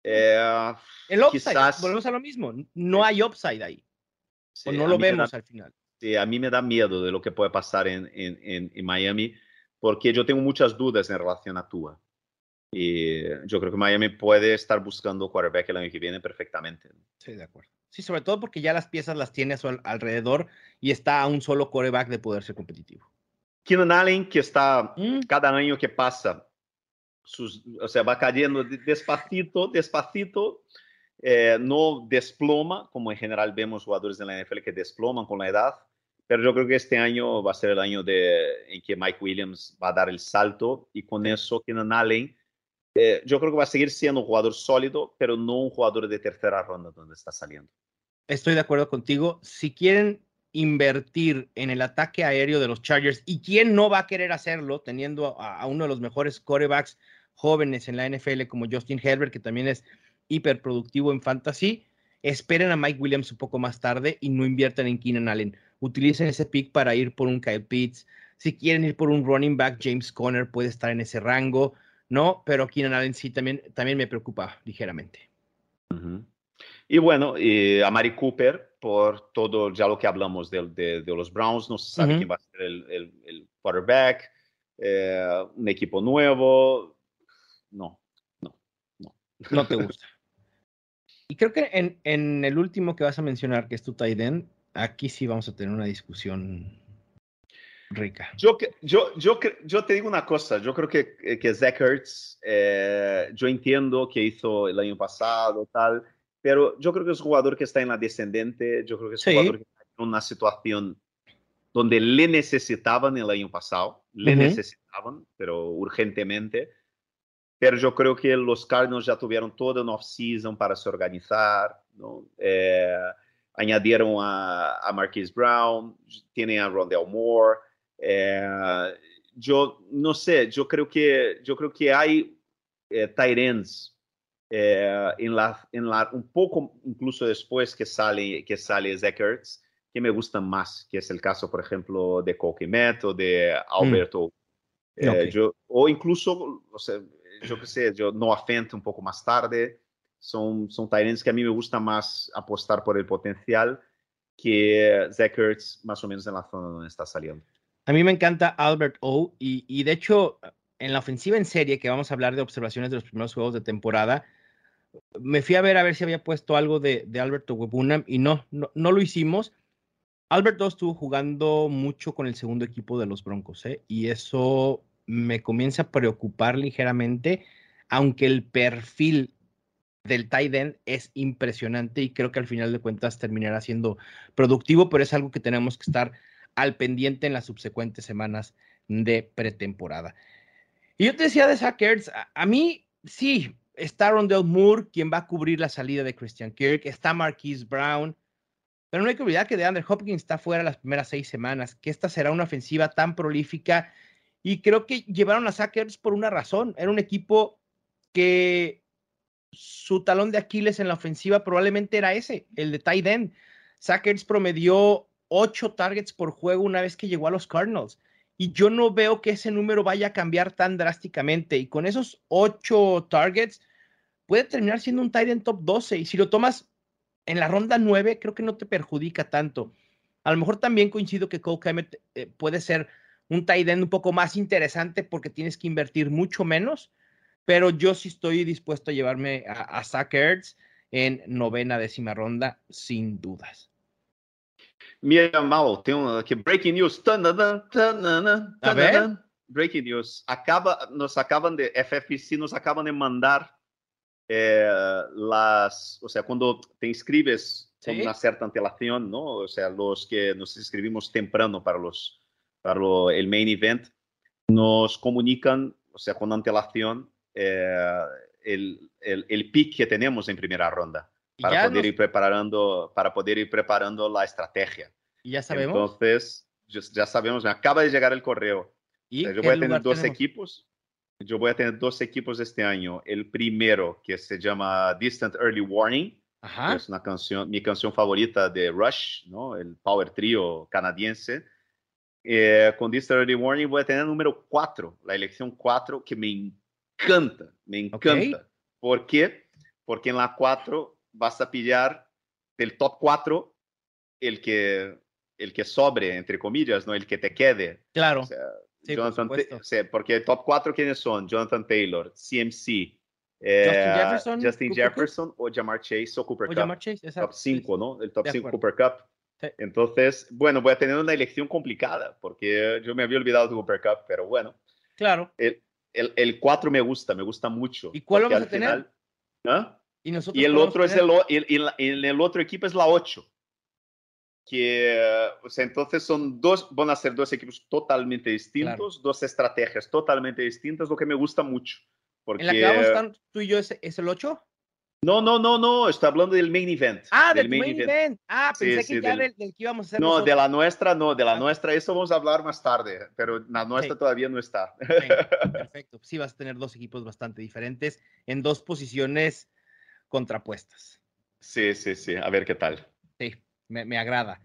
el upside, volvemos a lo mismo, no hay upside ahí. o no lo vemos al final. Sí, a mí me da miedo de lo que puede pasar en, en, en, Miami, porque yo tengo muchas dudas en relación a Tua. Y yo creo que Miami puede estar buscando quarterback el año que viene perfectamente. Sí, de acuerdo. Sí, sobre todo porque ya las piezas las tiene a su alrededor y está a un solo quarterback de poder ser competitivo. Keenan Allen, que está mm. cada año que pasa o sea, va cayendo despacito, despacito, eh, no desploma, como en general vemos jugadores de la NFL que desploman con la edad, pero yo creo que este año va a ser el año de, en que Mike Williams va a dar el salto y con eso Keenan Allen, eh, yo creo que va a seguir siendo un jugador sólido, pero no un jugador de tercera ronda donde está saliendo. Estoy de acuerdo contigo. Si quieren invertir en el ataque aéreo de los Chargers y quién no va a querer hacerlo teniendo a, uno de los mejores corebacks jóvenes en la NFL como Justin Herbert, que también es hiperproductivo en fantasy, esperen a Mike Williams un poco más tarde y no inviertan en Keenan Allen. Utilicen ese pick para ir por un Kyle Pitts. Si quieren ir por un running back, James Conner puede estar en ese rango, ¿no? Pero Keenan Allen sí también, también me preocupa ligeramente. Y bueno, y a Mari Cooper, por todo ya lo que hablamos de, de, los Browns, no se sabe quién va a ser el, el, quarterback, eh, un equipo nuevo, no, no, no. No te gusta. y creo que en, en, el último que vas a mencionar, que es tu Taiden, aquí sí vamos a tener una discusión rica. Yo, yo, yo, yo te digo una cosa, yo creo que, eh, que Zach Ertz, eh, yo entiendo que hizo el año pasado, tal, pero yo creo que es un jugador que está en la descendente, yo creo que es un jugador que está en una situación donde le necesitaban el año pasado, le necesitaban, pero urgentemente. Pero yo creo que los Cardinals ya tuvieron toda una off-season para se organizar, ¿no? Eh, añadieron a, a Marquise Brown, tienen a Rondell Moore. Eh, yo no sé, yo creo que, yo creo que hay eh, eh, en la, en la, un poco incluso después que sale, que sale Zach Ertz, que me gustan más, que es el caso, por ejemplo, de Coquimet o de mm. Alberto. Eh, yo, o incluso, o sea, yo qué sé, yo Noah Fent un poco más tarde, son, son Tyrants que a mí me gusta más apostar por el potencial que Zach Ertz más o menos en la zona donde está saliendo. A mí me encanta Albert O y, de hecho en la ofensiva en serie que vamos a hablar de observaciones de los primeros juegos de temporada, me fui a ver a ver si había puesto algo de, de Alberto Webunam y no, no, no, lo hicimos. Albert O estuvo jugando mucho con el segundo equipo de los Broncos ¿eh? y eso me comienza a preocupar ligeramente, aunque el perfil del tight end es impresionante y creo que al final de cuentas terminará siendo productivo, pero es algo que tenemos que estar al pendiente en las subsecuentes semanas de pretemporada. Y yo te decía de Zach a, mí sí, está Rondell Moore, quien va a cubrir la salida de Christian Kirk, está Marquise Brown, pero no hay que olvidar que de Andrew Hopkins está fuera las primeras seis semanas, que esta será una ofensiva tan prolífica y creo que llevaron a Sackers por una razón. Era un equipo que su talón de Aquiles en la ofensiva probablemente era ese, el de tight end. Sackers promedió ocho targets por juego una vez que llegó a los Cardinals. Y yo no veo que ese número vaya a cambiar tan drásticamente. Y con esos ocho targets, puede terminar siendo un tight end top 12. Y si lo tomas en la ronda 9, creo que no te perjudica tanto. A lo mejor también coincido que Cole Kemet eh, puede ser un tight end un poco más interesante porque tienes que invertir mucho menos, pero yo sí estoy dispuesto a llevarme a, a Zach Ertz en novena décima ronda, sin dudas. Mira, Mal, tengo aquí breaking news. a ver. Breaking news. Acaba, nos acaban de, FFC nos acaban de mandar eh, las, o sea, cuando te inscribes ¿Sí? con una cierta antelación, ¿no? O sea, los que nos inscribimos temprano para los para el main event, nos comunican, o sea, con antelación, eh, el, el, el, pick que tenemos en primera ronda para poder nos... ir preparando para poder ir preparando la estrategia. ¿Y ya sabemos? Entonces, ya sabemos, me acaba de llegar el correo. ¿Y o sea, yo voy a tener dos tenemos? equipos. Yo voy a tener dos equipos este año. El primero, que se llama Distant Early Warning, Ajá. es una canción, mi canción favorita de Rush, ¿no? El power trio canadiense eh, con This Early Warning voy a tener el número 4, la elección 4, que me encanta, me encanta. ¿Por qué? Porque en la 4 vas a pillar del top 4 el que, el que sobre, entre comillas, ¿no? El que te quede. Claro. Jonathan, porque el top 4, ¿quiénes son? Jonathan Taylor, CMC, eh, Justin Jefferson, o Jamar Chase o Cooper Cup. top 5, ¿no? El top 5 Cooper Cup. Entonces, bueno, voy a tener una elección complicada porque yo me había olvidado de Cooper Cup, pero bueno. Claro. El, el, 4 me gusta, me gusta mucho. ¿Y cuál vamos a tener? ¿ah? ¿Y, nosotros y el otro es el, el, el, el, otro equipo es la 8. Que, o sea, entonces son dos, van a ser dos equipos totalmente distintos, dos estrategias totalmente distintas, lo que me gusta mucho. Porque... ¿En la que vamos a estar tú y yo es, es el 8? No, no, no, no, estoy hablando del main event. Ah, del, main, event. Ah, pensé que ya del, que íbamos a hacer. No, de la nuestra, no, de la ah. nuestra, eso vamos a hablar más tarde, pero la nuestra todavía no está. perfecto. Sí, vas a tener dos equipos bastante diferentes en dos posiciones contrapuestas. Sí, sí, sí, a ver qué tal. Sí, me, me agrada.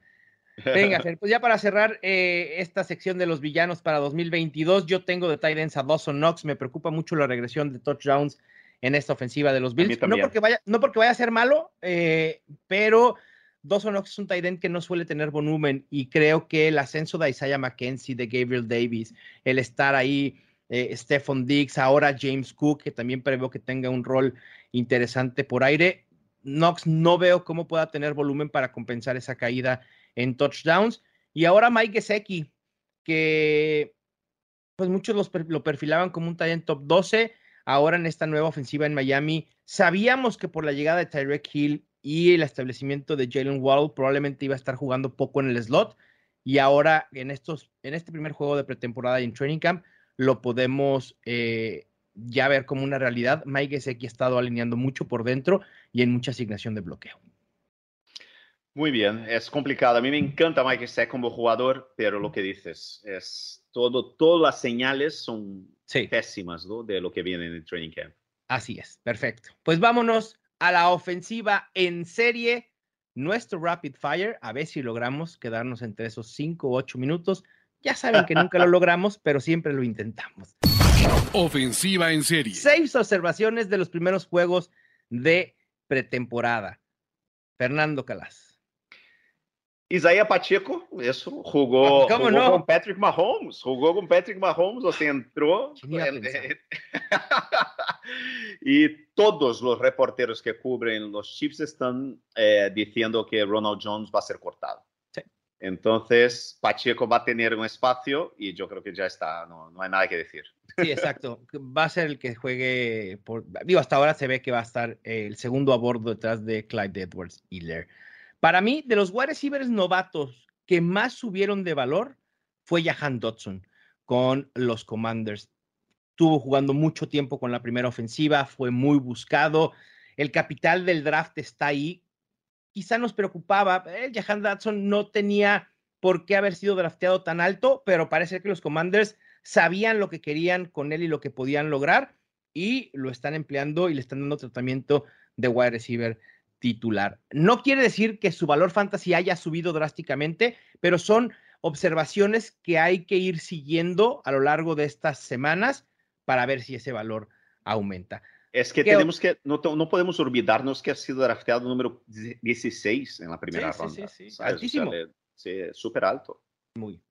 Venga, pues ya para cerrar eh, esta sección de los villanos para 2022, yo tengo de tight ends a Dawson Knox. Me preocupa mucho la regresión de touchdowns en esta ofensiva de los Bills. No porque, vaya, no porque vaya a ser malo, eh, pero Dawson Knox es un tight end que no suele tener volumen y creo que el ascenso de Isaiah McKenzie, de Gabriel Davis, el estar ahí, eh, Stephon Diggs, ahora James Cook, que también preveo que tenga un rol interesante por aire. Knox no veo cómo pueda tener volumen para compensar esa caída en touchdowns. Y ahora Mike Gesecki, que pues muchos lo perfilaban como un talent top 12. Ahora en esta nueva ofensiva en Miami, sabíamos que por la llegada de Tyreek Hill y el establecimiento de Jalen Wall probablemente iba a estar jugando poco en el slot. Y ahora en, estos, en este primer juego de pretemporada y en Training Camp lo podemos eh, ya ver como una realidad. Mike Gesecki ha estado alineando mucho por dentro y en mucha asignación de bloqueo. Muy bien, es complicado. A mí me encanta Mike Sack como jugador, pero lo que dices es todo, todas las señales son pésimas ¿no? de lo que viene en el training camp. Así es, perfecto. Pues vámonos a la ofensiva en serie. Nuestro rapid fire, a ver si logramos quedarnos entre esos 5 o 8 minutos. Ya saben que nunca lo logramos, pero siempre lo intentamos. Ofensiva en serie. Seis observaciones de los primeros juegos de pretemporada. Fernando Calas. Isaías Pacheco, eso, jugó, jugó no? con Patrick Mahomes, jugó con Patrick Mahomes, o sea, entró. y todos los reporteros que cubren los Chiefs están eh, diciendo que Ronald Jones va a ser cortado. Sí. Entonces, Pacheco va a tener un espacio y yo creo que ya está, no, no hay nada que decir. Sí, exacto. Va a ser el que juegue, por, digo, hasta ahora se ve que va a estar el segundo a bordo detrás de Clyde Edwards Hiller. Para mí, de los wide receivers novatos que más subieron de valor fue Jahan Dodson con los Commanders. Estuvo jugando mucho tiempo con la primera ofensiva, fue muy buscado. El capital del draft está ahí. Quizá nos preocupaba. Eh, Jahan Dodson no tenía por qué haber sido drafteado tan alto, pero parece que los Commanders sabían lo que querían con él y lo que podían lograr y lo están empleando y le están dando tratamiento de wide receiver titular. No quiere decir que su valor fantasy haya subido drásticamente, pero son observaciones que hay que ir siguiendo a lo largo de estas semanas para ver si ese valor aumenta. Es que tenemos que, no, no, podemos olvidarnos que ha sido drafteado número 16 en la primera ronda. Sí, sí, sí. Altísimo. sí, súper alto. Muy.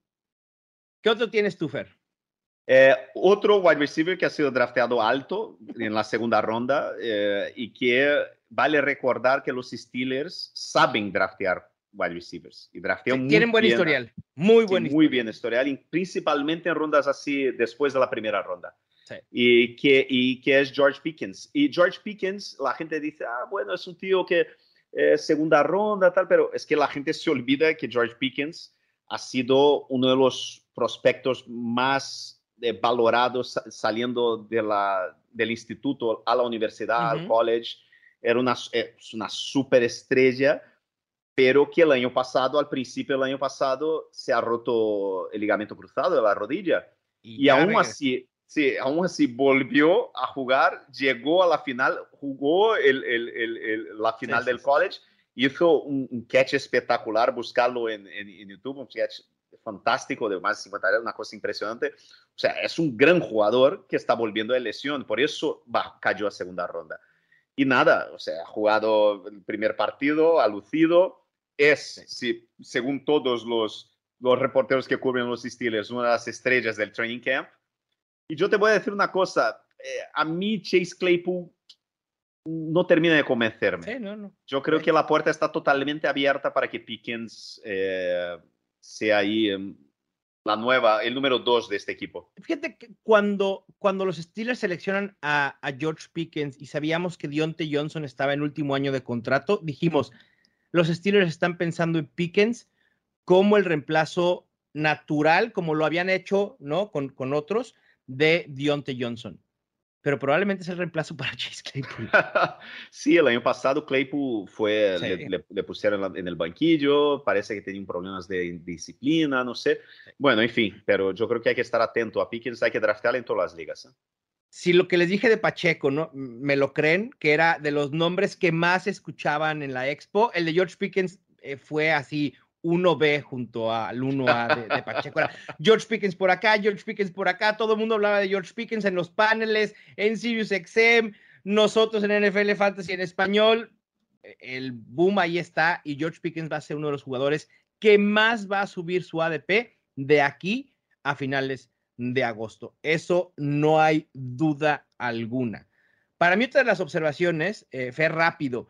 ¿Qué otro tienes tú, Fer? Eh, otro wide receiver que ha sido drafteado alto en la segunda ronda eh, y que vale recordar que los Steelers saben draftear wide receivers y draftean tienen buen historial, muy buen muy bien historial, y principalmente en rondas así después de la primera ronda. Y, que, y que es George Pickens. Y George Pickens, la gente dice, ah, bueno, es un tío que eh, segunda ronda, tal, pero es que la gente se olvida que George Pickens ha sido uno de los prospectos más eh, valorados saliendo de la, del instituto a la universidad, al college era una, es una superestrella, pero que el año pasado, al principio del año pasado, se ha roto el ligamento cruzado de la rodilla. Y, aún así, sí, aún así volvió a jugar, llegó a la final, jugó el, el, el, la final sí, del sí, college, hizo un, un, catch espectacular, buscarlo en, en, en, YouTube, un catch fantástico, de más de 50 años, una cosa impresionante. O sea, es un gran jugador que está volviendo de lesión, por eso va, cayó a segunda ronda. Y nada, o sea, ha jugado el primer partido, ha lucido, es, si, según todos los, los reporteros que cubren los Steelers, una de las estrellas del training camp. Y yo te voy a decir una cosa, eh, a mí Chase Claypool no termina de convencerme. Yo creo que la puerta está totalmente abierta para que Pickens eh, sea ahí em, la nueva, el número dos de este equipo. Fíjate que cuando, cuando los Steelers seleccionan a, George Pickens y sabíamos que Dionte Johnson estaba en último año de contrato, dijimos, los Steelers están pensando en Pickens como el reemplazo natural, como lo habían hecho, ¿no? Con, con otros, de Dionte Johnson pero probablemente es el reemplazo para Chase Claypool. sí, el año pasado Claypool fue, le, pusieron en el banquillo, parece que tenía problemas de disciplina, no sé. Bueno, en fin, pero yo creo que hay que estar atento a Pickens, hay que draftear en todas las ligas. ¿eh? Si lo que les dije de Pacheco, ¿no? Me lo creen, que era de los nombres que más escuchaban en la expo, el de George Pickens eh, fue así 1B junto al 1A de, Pacheco. George Pickens por acá, George Pickens por acá, todo el mundo hablaba de George Pickens en los paneles, en Sirius XM, nosotros en NFL Fantasy en español. El boom ahí está y George Pickens va a ser uno de los jugadores que más va a subir su ADP de aquí a finales de agosto. Eso no hay duda alguna. Para mí, otra de las observaciones, eh, rápido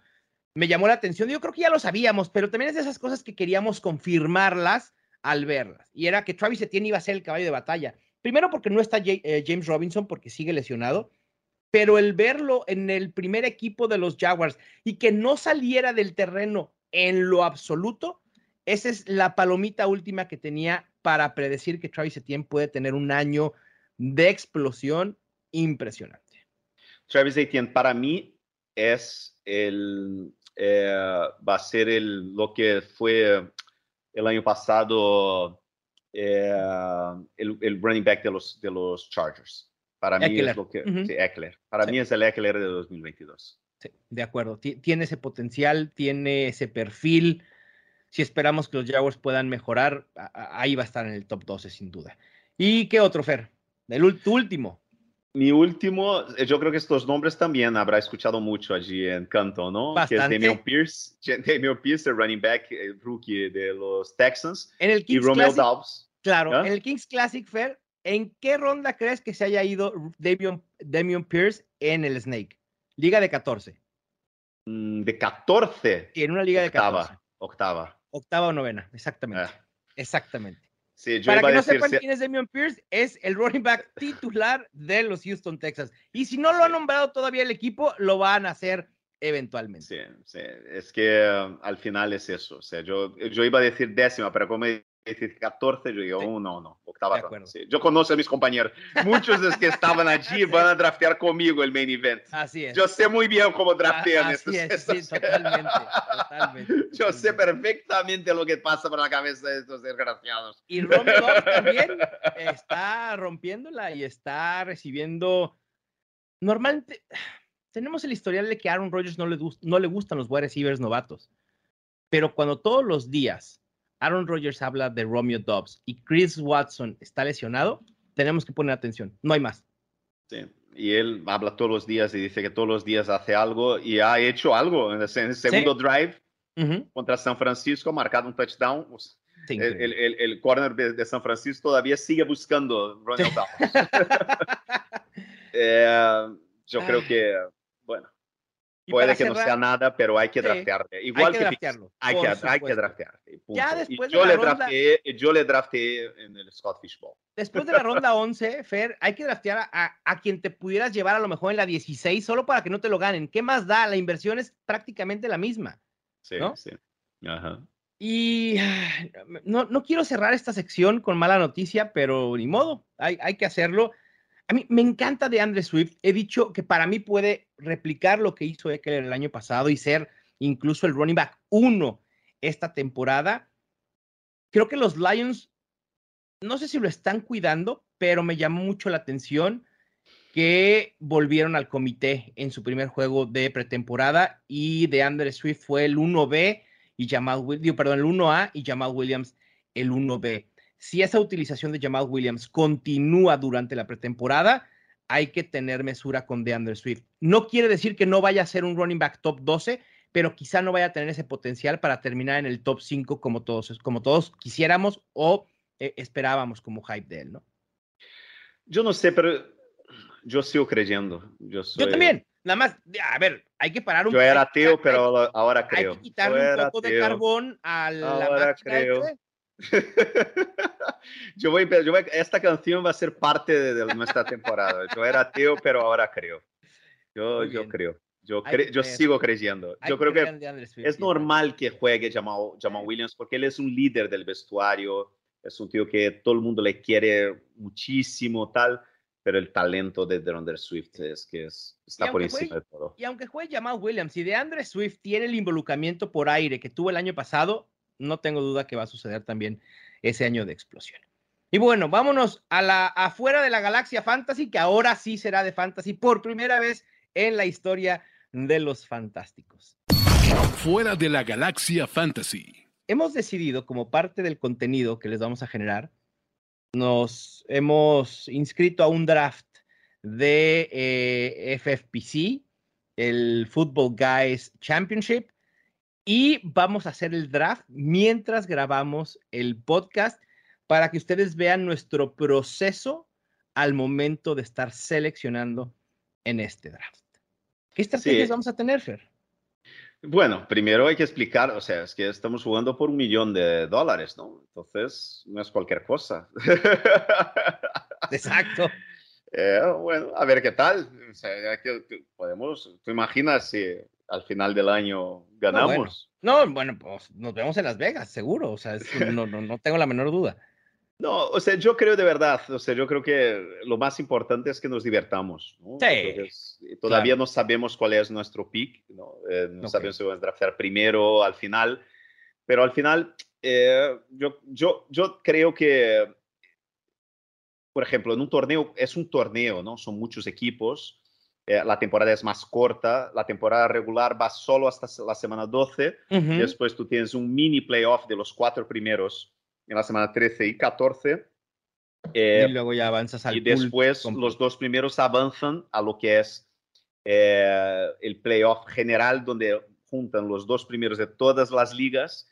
me llamó la atención. Yo creo que ya lo sabíamos, pero también es de esas cosas que queríamos confirmarlas al verlas. Y era que Travis Etienne iba a ser el caballo de batalla. Primero porque no está eh, James Robinson, porque sigue lesionado, pero el verlo en el primer equipo de los Jaguars y que no saliera del terreno en lo absoluto, esa es la palomita última que tenía para predecir que Travis Etienne puede tener un año de explosión impresionante. Travis Etienne para mí es el eh, va a ser el, lo que fue el año pasado eh, el, el, running back de los, de los Chargers. Para mí es lo que... Eckler. Para mí es el Eckler de 2022. Sí, de acuerdo. tiene ese potencial, tiene ese perfil. Si esperamos que los Jaguars puedan mejorar, ahí va a estar en el top 12 sin duda. ¿Y qué otro, Fer? El último. Mi último, eh, yo creo que estos nombres también habrá escuchado mucho allí en Canton, ¿no? Que es Damian Pierce, Damian Pierce, el running back, el rookie de los Texans. En el Kings y Romeo Dobbs. Claro, en el Kings Classic Fair, ¿en qué ronda crees que se haya ido Damian, Damian Pierce en el Snake? Liga de 14. Mm, de 14. Sí, en una liga de 14. Octava. Octava o novena, exactamente. Ah. Exactamente. Para que no sepan quién es Damian Pierce, es el running back titular de los Houston Texans. Y si no lo ha nombrado todavía el equipo, lo van a hacer eventualmente. Sí, sí. es que um, al final es eso. O sea, yo, yo iba a decir décima, pero como 14, yo digo, oh, no, no, octava Yo conozco a mis compañeros. Muchos de los que estaban allí van a draftear conmigo el main event. Así es. Yo sé muy bien cómo draftean estos, es, sí, totalmente, totalmente. Yo sé perfectamente lo que pasa por la cabeza de estos desgraciados. Y Romeo también está rompiéndola y está recibiendo. Normalmente tenemos el historial de que Aaron Rodgers no le, no le gustan los wide receivers novatos. Pero cuando todos los días Aaron Rodgers habla de Romeo Dobbs y Chris Watson está lesionado, tenemos que poner atención. No hay más. Sí. Y él habla todos los días y dice que todos los días hace algo y ha hecho algo en el, segundo drive contra San Francisco, marcado un touchdown. el, el, corner de, San Francisco todavía sigue buscando Romeo Dobbs. Eh, yo creo que, bueno, Puede que no sea nada, pero hay que draftearte. Igual hay que, draftearlo. Hay que, hay que draftearte. Ya después yo, de le ronda... yo le drafté en el Scott Fishbowl. Después de la ronda 11, Fer, hay que draftear a, a, quien te pudieras llevar a lo mejor en la 16 solo para que no te lo ganen. ¿Qué más da? La inversión es prácticamente la misma. Sí, sí. Ajá. Y no, no quiero cerrar esta sección con mala noticia, pero ni modo, hay, hay que hacerlo. A mí me encanta de Andre Swift. He dicho que para mí puede replicar lo que hizo Eckler el año pasado y ser incluso el running back uno esta temporada. Creo que los Lions, no sé si lo están cuidando, pero me llamó mucho la atención que volvieron al comité en su primer juego de pretemporada y de Andre Swift fue el 1B y Jamal perdón, el 1A y Jamal Williams el 1B. Si esa utilización de Jamal Williams continúa durante la pretemporada, hay que tener mesura con DeAndre Swift. No quiere decir que no vaya a ser un running back top 12, pero quizá no vaya a tener ese potencial para terminar en el top 5 como todos, como todos quisiéramos o eh, esperábamos como hype de él, ¿no? Yo no sé, pero yo sigo creyendo. Yo, yo también. Nada más, a ver, hay que parar un poco. Yo era ateo, pero ahora creo. Hay que quitarle un poco de carbón a la ahora creo. yo, voy, yo voy, esta canción va a ser parte de, nuestra temporada. Yo era ateo, pero ahora creo. Yo, yo creo. Yo, yo sigo creyendo. Yo creo que es normal que juegue Jamal, Jamal Williams porque él es un líder del vestuario, es un tío que todo el mundo le quiere muchísimo, tal, pero el talento de DeAndre Swift es que es, está por encima de todo. Y aunque juegue Jamal Williams, si DeAndre Swift tiene el involucramiento por aire que tuvo el año pasado, no tengo duda que va a suceder también ese año de explosión. Y bueno, vámonos a la afuera de la galaxia fantasy, que ahora sí será de fantasy por primera vez en la historia de los fantásticos. Fuera de la galaxia fantasy. Hemos decidido, como parte del contenido que les vamos a generar, nos hemos inscrito a un draft de eh, FFPC, el Football Guys Championship, y vamos a hacer el draft mientras grabamos el podcast para que ustedes vean nuestro proceso al momento de estar seleccionando en este draft. ¿Qué estrategias vamos a tener, Fer? Bueno, primero hay que explicar, o sea, es que estamos jugando por un millón de dólares, ¿no? Entonces, no es cualquier cosa. Exacto. Eh, bueno, a ver qué tal. O sea, que podemos, ¿tú imaginas si al final del año ganamos? No, bueno, pues nos vemos en Las Vegas, seguro. O sea, no, no, no tengo la menor duda. No, o sea, yo creo de verdad, o sea, yo creo que lo más importante es que nos divertamos. ¿no? Sí. todavía no sabemos cuál es nuestro pick, no, eh, no sabemos si vamos a draftear primero, al final, pero al final, eh, yo, yo, yo creo que, por ejemplo, en un torneo, es un torneo, ¿no? Son muchos equipos, eh, la temporada es más corta, la temporada regular va solo hasta la semana 12, después tú tienes un mini playoff de los cuatro primeros en la semana 13 y 14. Eh, y luego ya avanzas al Y después los dos primeros avanzan a lo que es eh, el playoff general, donde juntan los dos primeros de todas las ligas.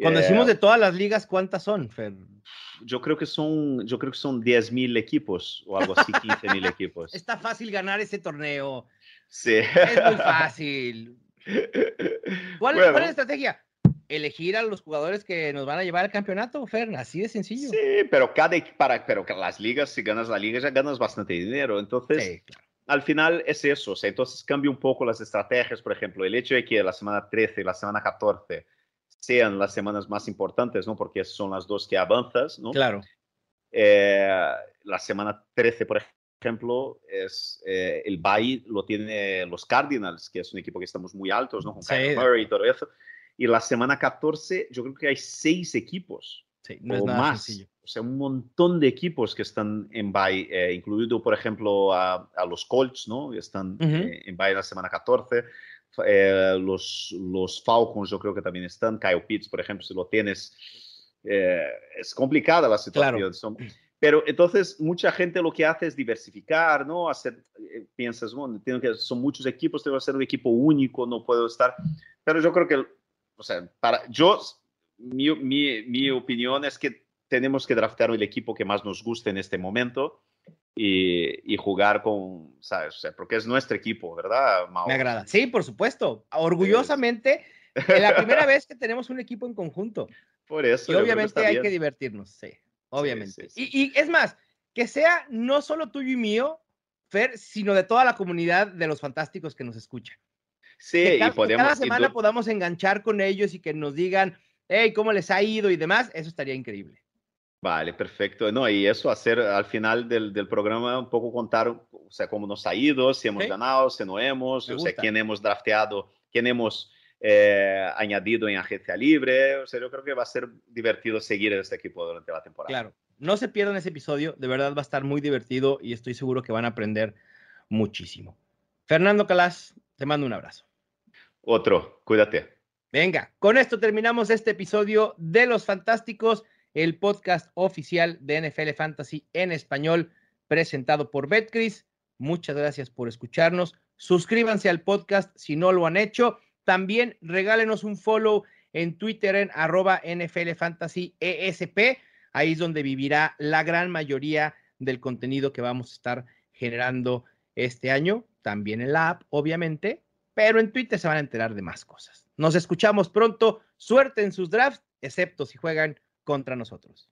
Cuando decimos de todas las ligas, ¿cuántas son, Fer? Yo creo que son, yo creo que son 10.000 equipos o algo así, 15.000 equipos. Está fácil ganar ese torneo. Sí. Es muy fácil. ¿Cuál, ¿Cuál, es la estrategia? elegir a los jugadores que nos van a llevar al campeonato, Fer, así de sencillo. Sí, pero cada para, pero las ligas, si ganas la liga, ya ganas bastante dinero. Entonces, al final es eso. O sea, entonces cambia un poco las estrategias. Por ejemplo, el hecho de que la semana 13 y la semana 14 sean las semanas más importantes, ¿no? Porque son las dos que avanzas, ¿no? Claro. Eh, la semana 13, por ejemplo, es eh, el bye lo tiene los Cardinals, que es un equipo que estamos muy altos, ¿no? Con Kyle Murray y todo eso. Y la semana 14, yo creo que hay seis equipos sí, no o es nada más. Sencillo. O sea, un montón de equipos que están en bye, eh, incluido, por ejemplo, a, a, los Colts, ¿no? Que están eh, en bye la semana 14. Eh, los, los Falcons, yo creo que también están. Kyle Pitts, por ejemplo, si lo tienes, es complicada la situación. Pero entonces mucha gente lo que hace es diversificar, ¿no? Hacer, piensas, bueno, tengo que, son muchos equipos, tengo que ser un equipo único, no puedo estar. Pero yo creo que o sea, para yo, mi, mi, mi, opinión es que tenemos que draftear el equipo que más nos guste en este momento y, y jugar con, ¿sabes? O sea, porque es nuestro equipo, ¿verdad, Me agrada. Sí, por supuesto. Orgullosamente, es la primera vez que tenemos un equipo en conjunto. Por eso. Y obviamente hay que divertirnos, sí, obviamente. Sí, y, y es más, que sea no solo tuyo y mío, Fer, sino de toda la comunidad de los fantásticos que nos escuchan. Sí, y podemos. cada semana podamos enganchar con ellos y que nos digan, hey, ¿cómo les ha ido y demás? Eso estaría increíble. Vale, perfecto. No, y eso hacer al final del, del, programa un poco contar, o sea, cómo nos ha ido, si hemos ganado, si no hemos, o sea, quién hemos drafteado, quién hemos eh, añadido en agencia libre. O sea, yo creo que va a ser divertido seguir este equipo durante la temporada. Claro, no se pierdan ese episodio, de verdad va a estar muy divertido y estoy seguro que van a aprender muchísimo. Fernando Calas, te mando un abrazo. Otro, cuídate. Venga, con esto terminamos este episodio de Los Fantásticos. El podcast oficial de NFL Fantasy en español, presentado por Betcris. Muchas gracias por escucharnos. Suscríbanse al podcast si no lo han hecho. También regálenos un follow en Twitter en arroba NFL Fantasy ESP. Ahí es donde vivirá la gran mayoría del contenido que vamos a estar generando este año. También en la app, obviamente, pero en Twitter se van a enterar de más cosas. Nos escuchamos pronto. Suerte en sus drafts, excepto si juegan contra nosotros.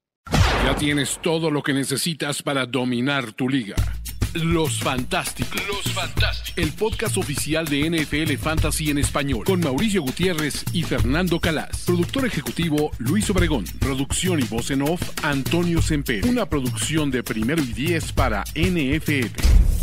Ya tienes todo lo que necesitas para dominar tu liga. Los Fantásticos. Los Fantásticos. El podcast oficial de NFL Fantasy en español. Con Mauricio Gutiérrez y Fernando Calas. Productor ejecutivo Luis Obregón. Producción y voz en off Antonio Semper. Una producción de primero y diez para NFL.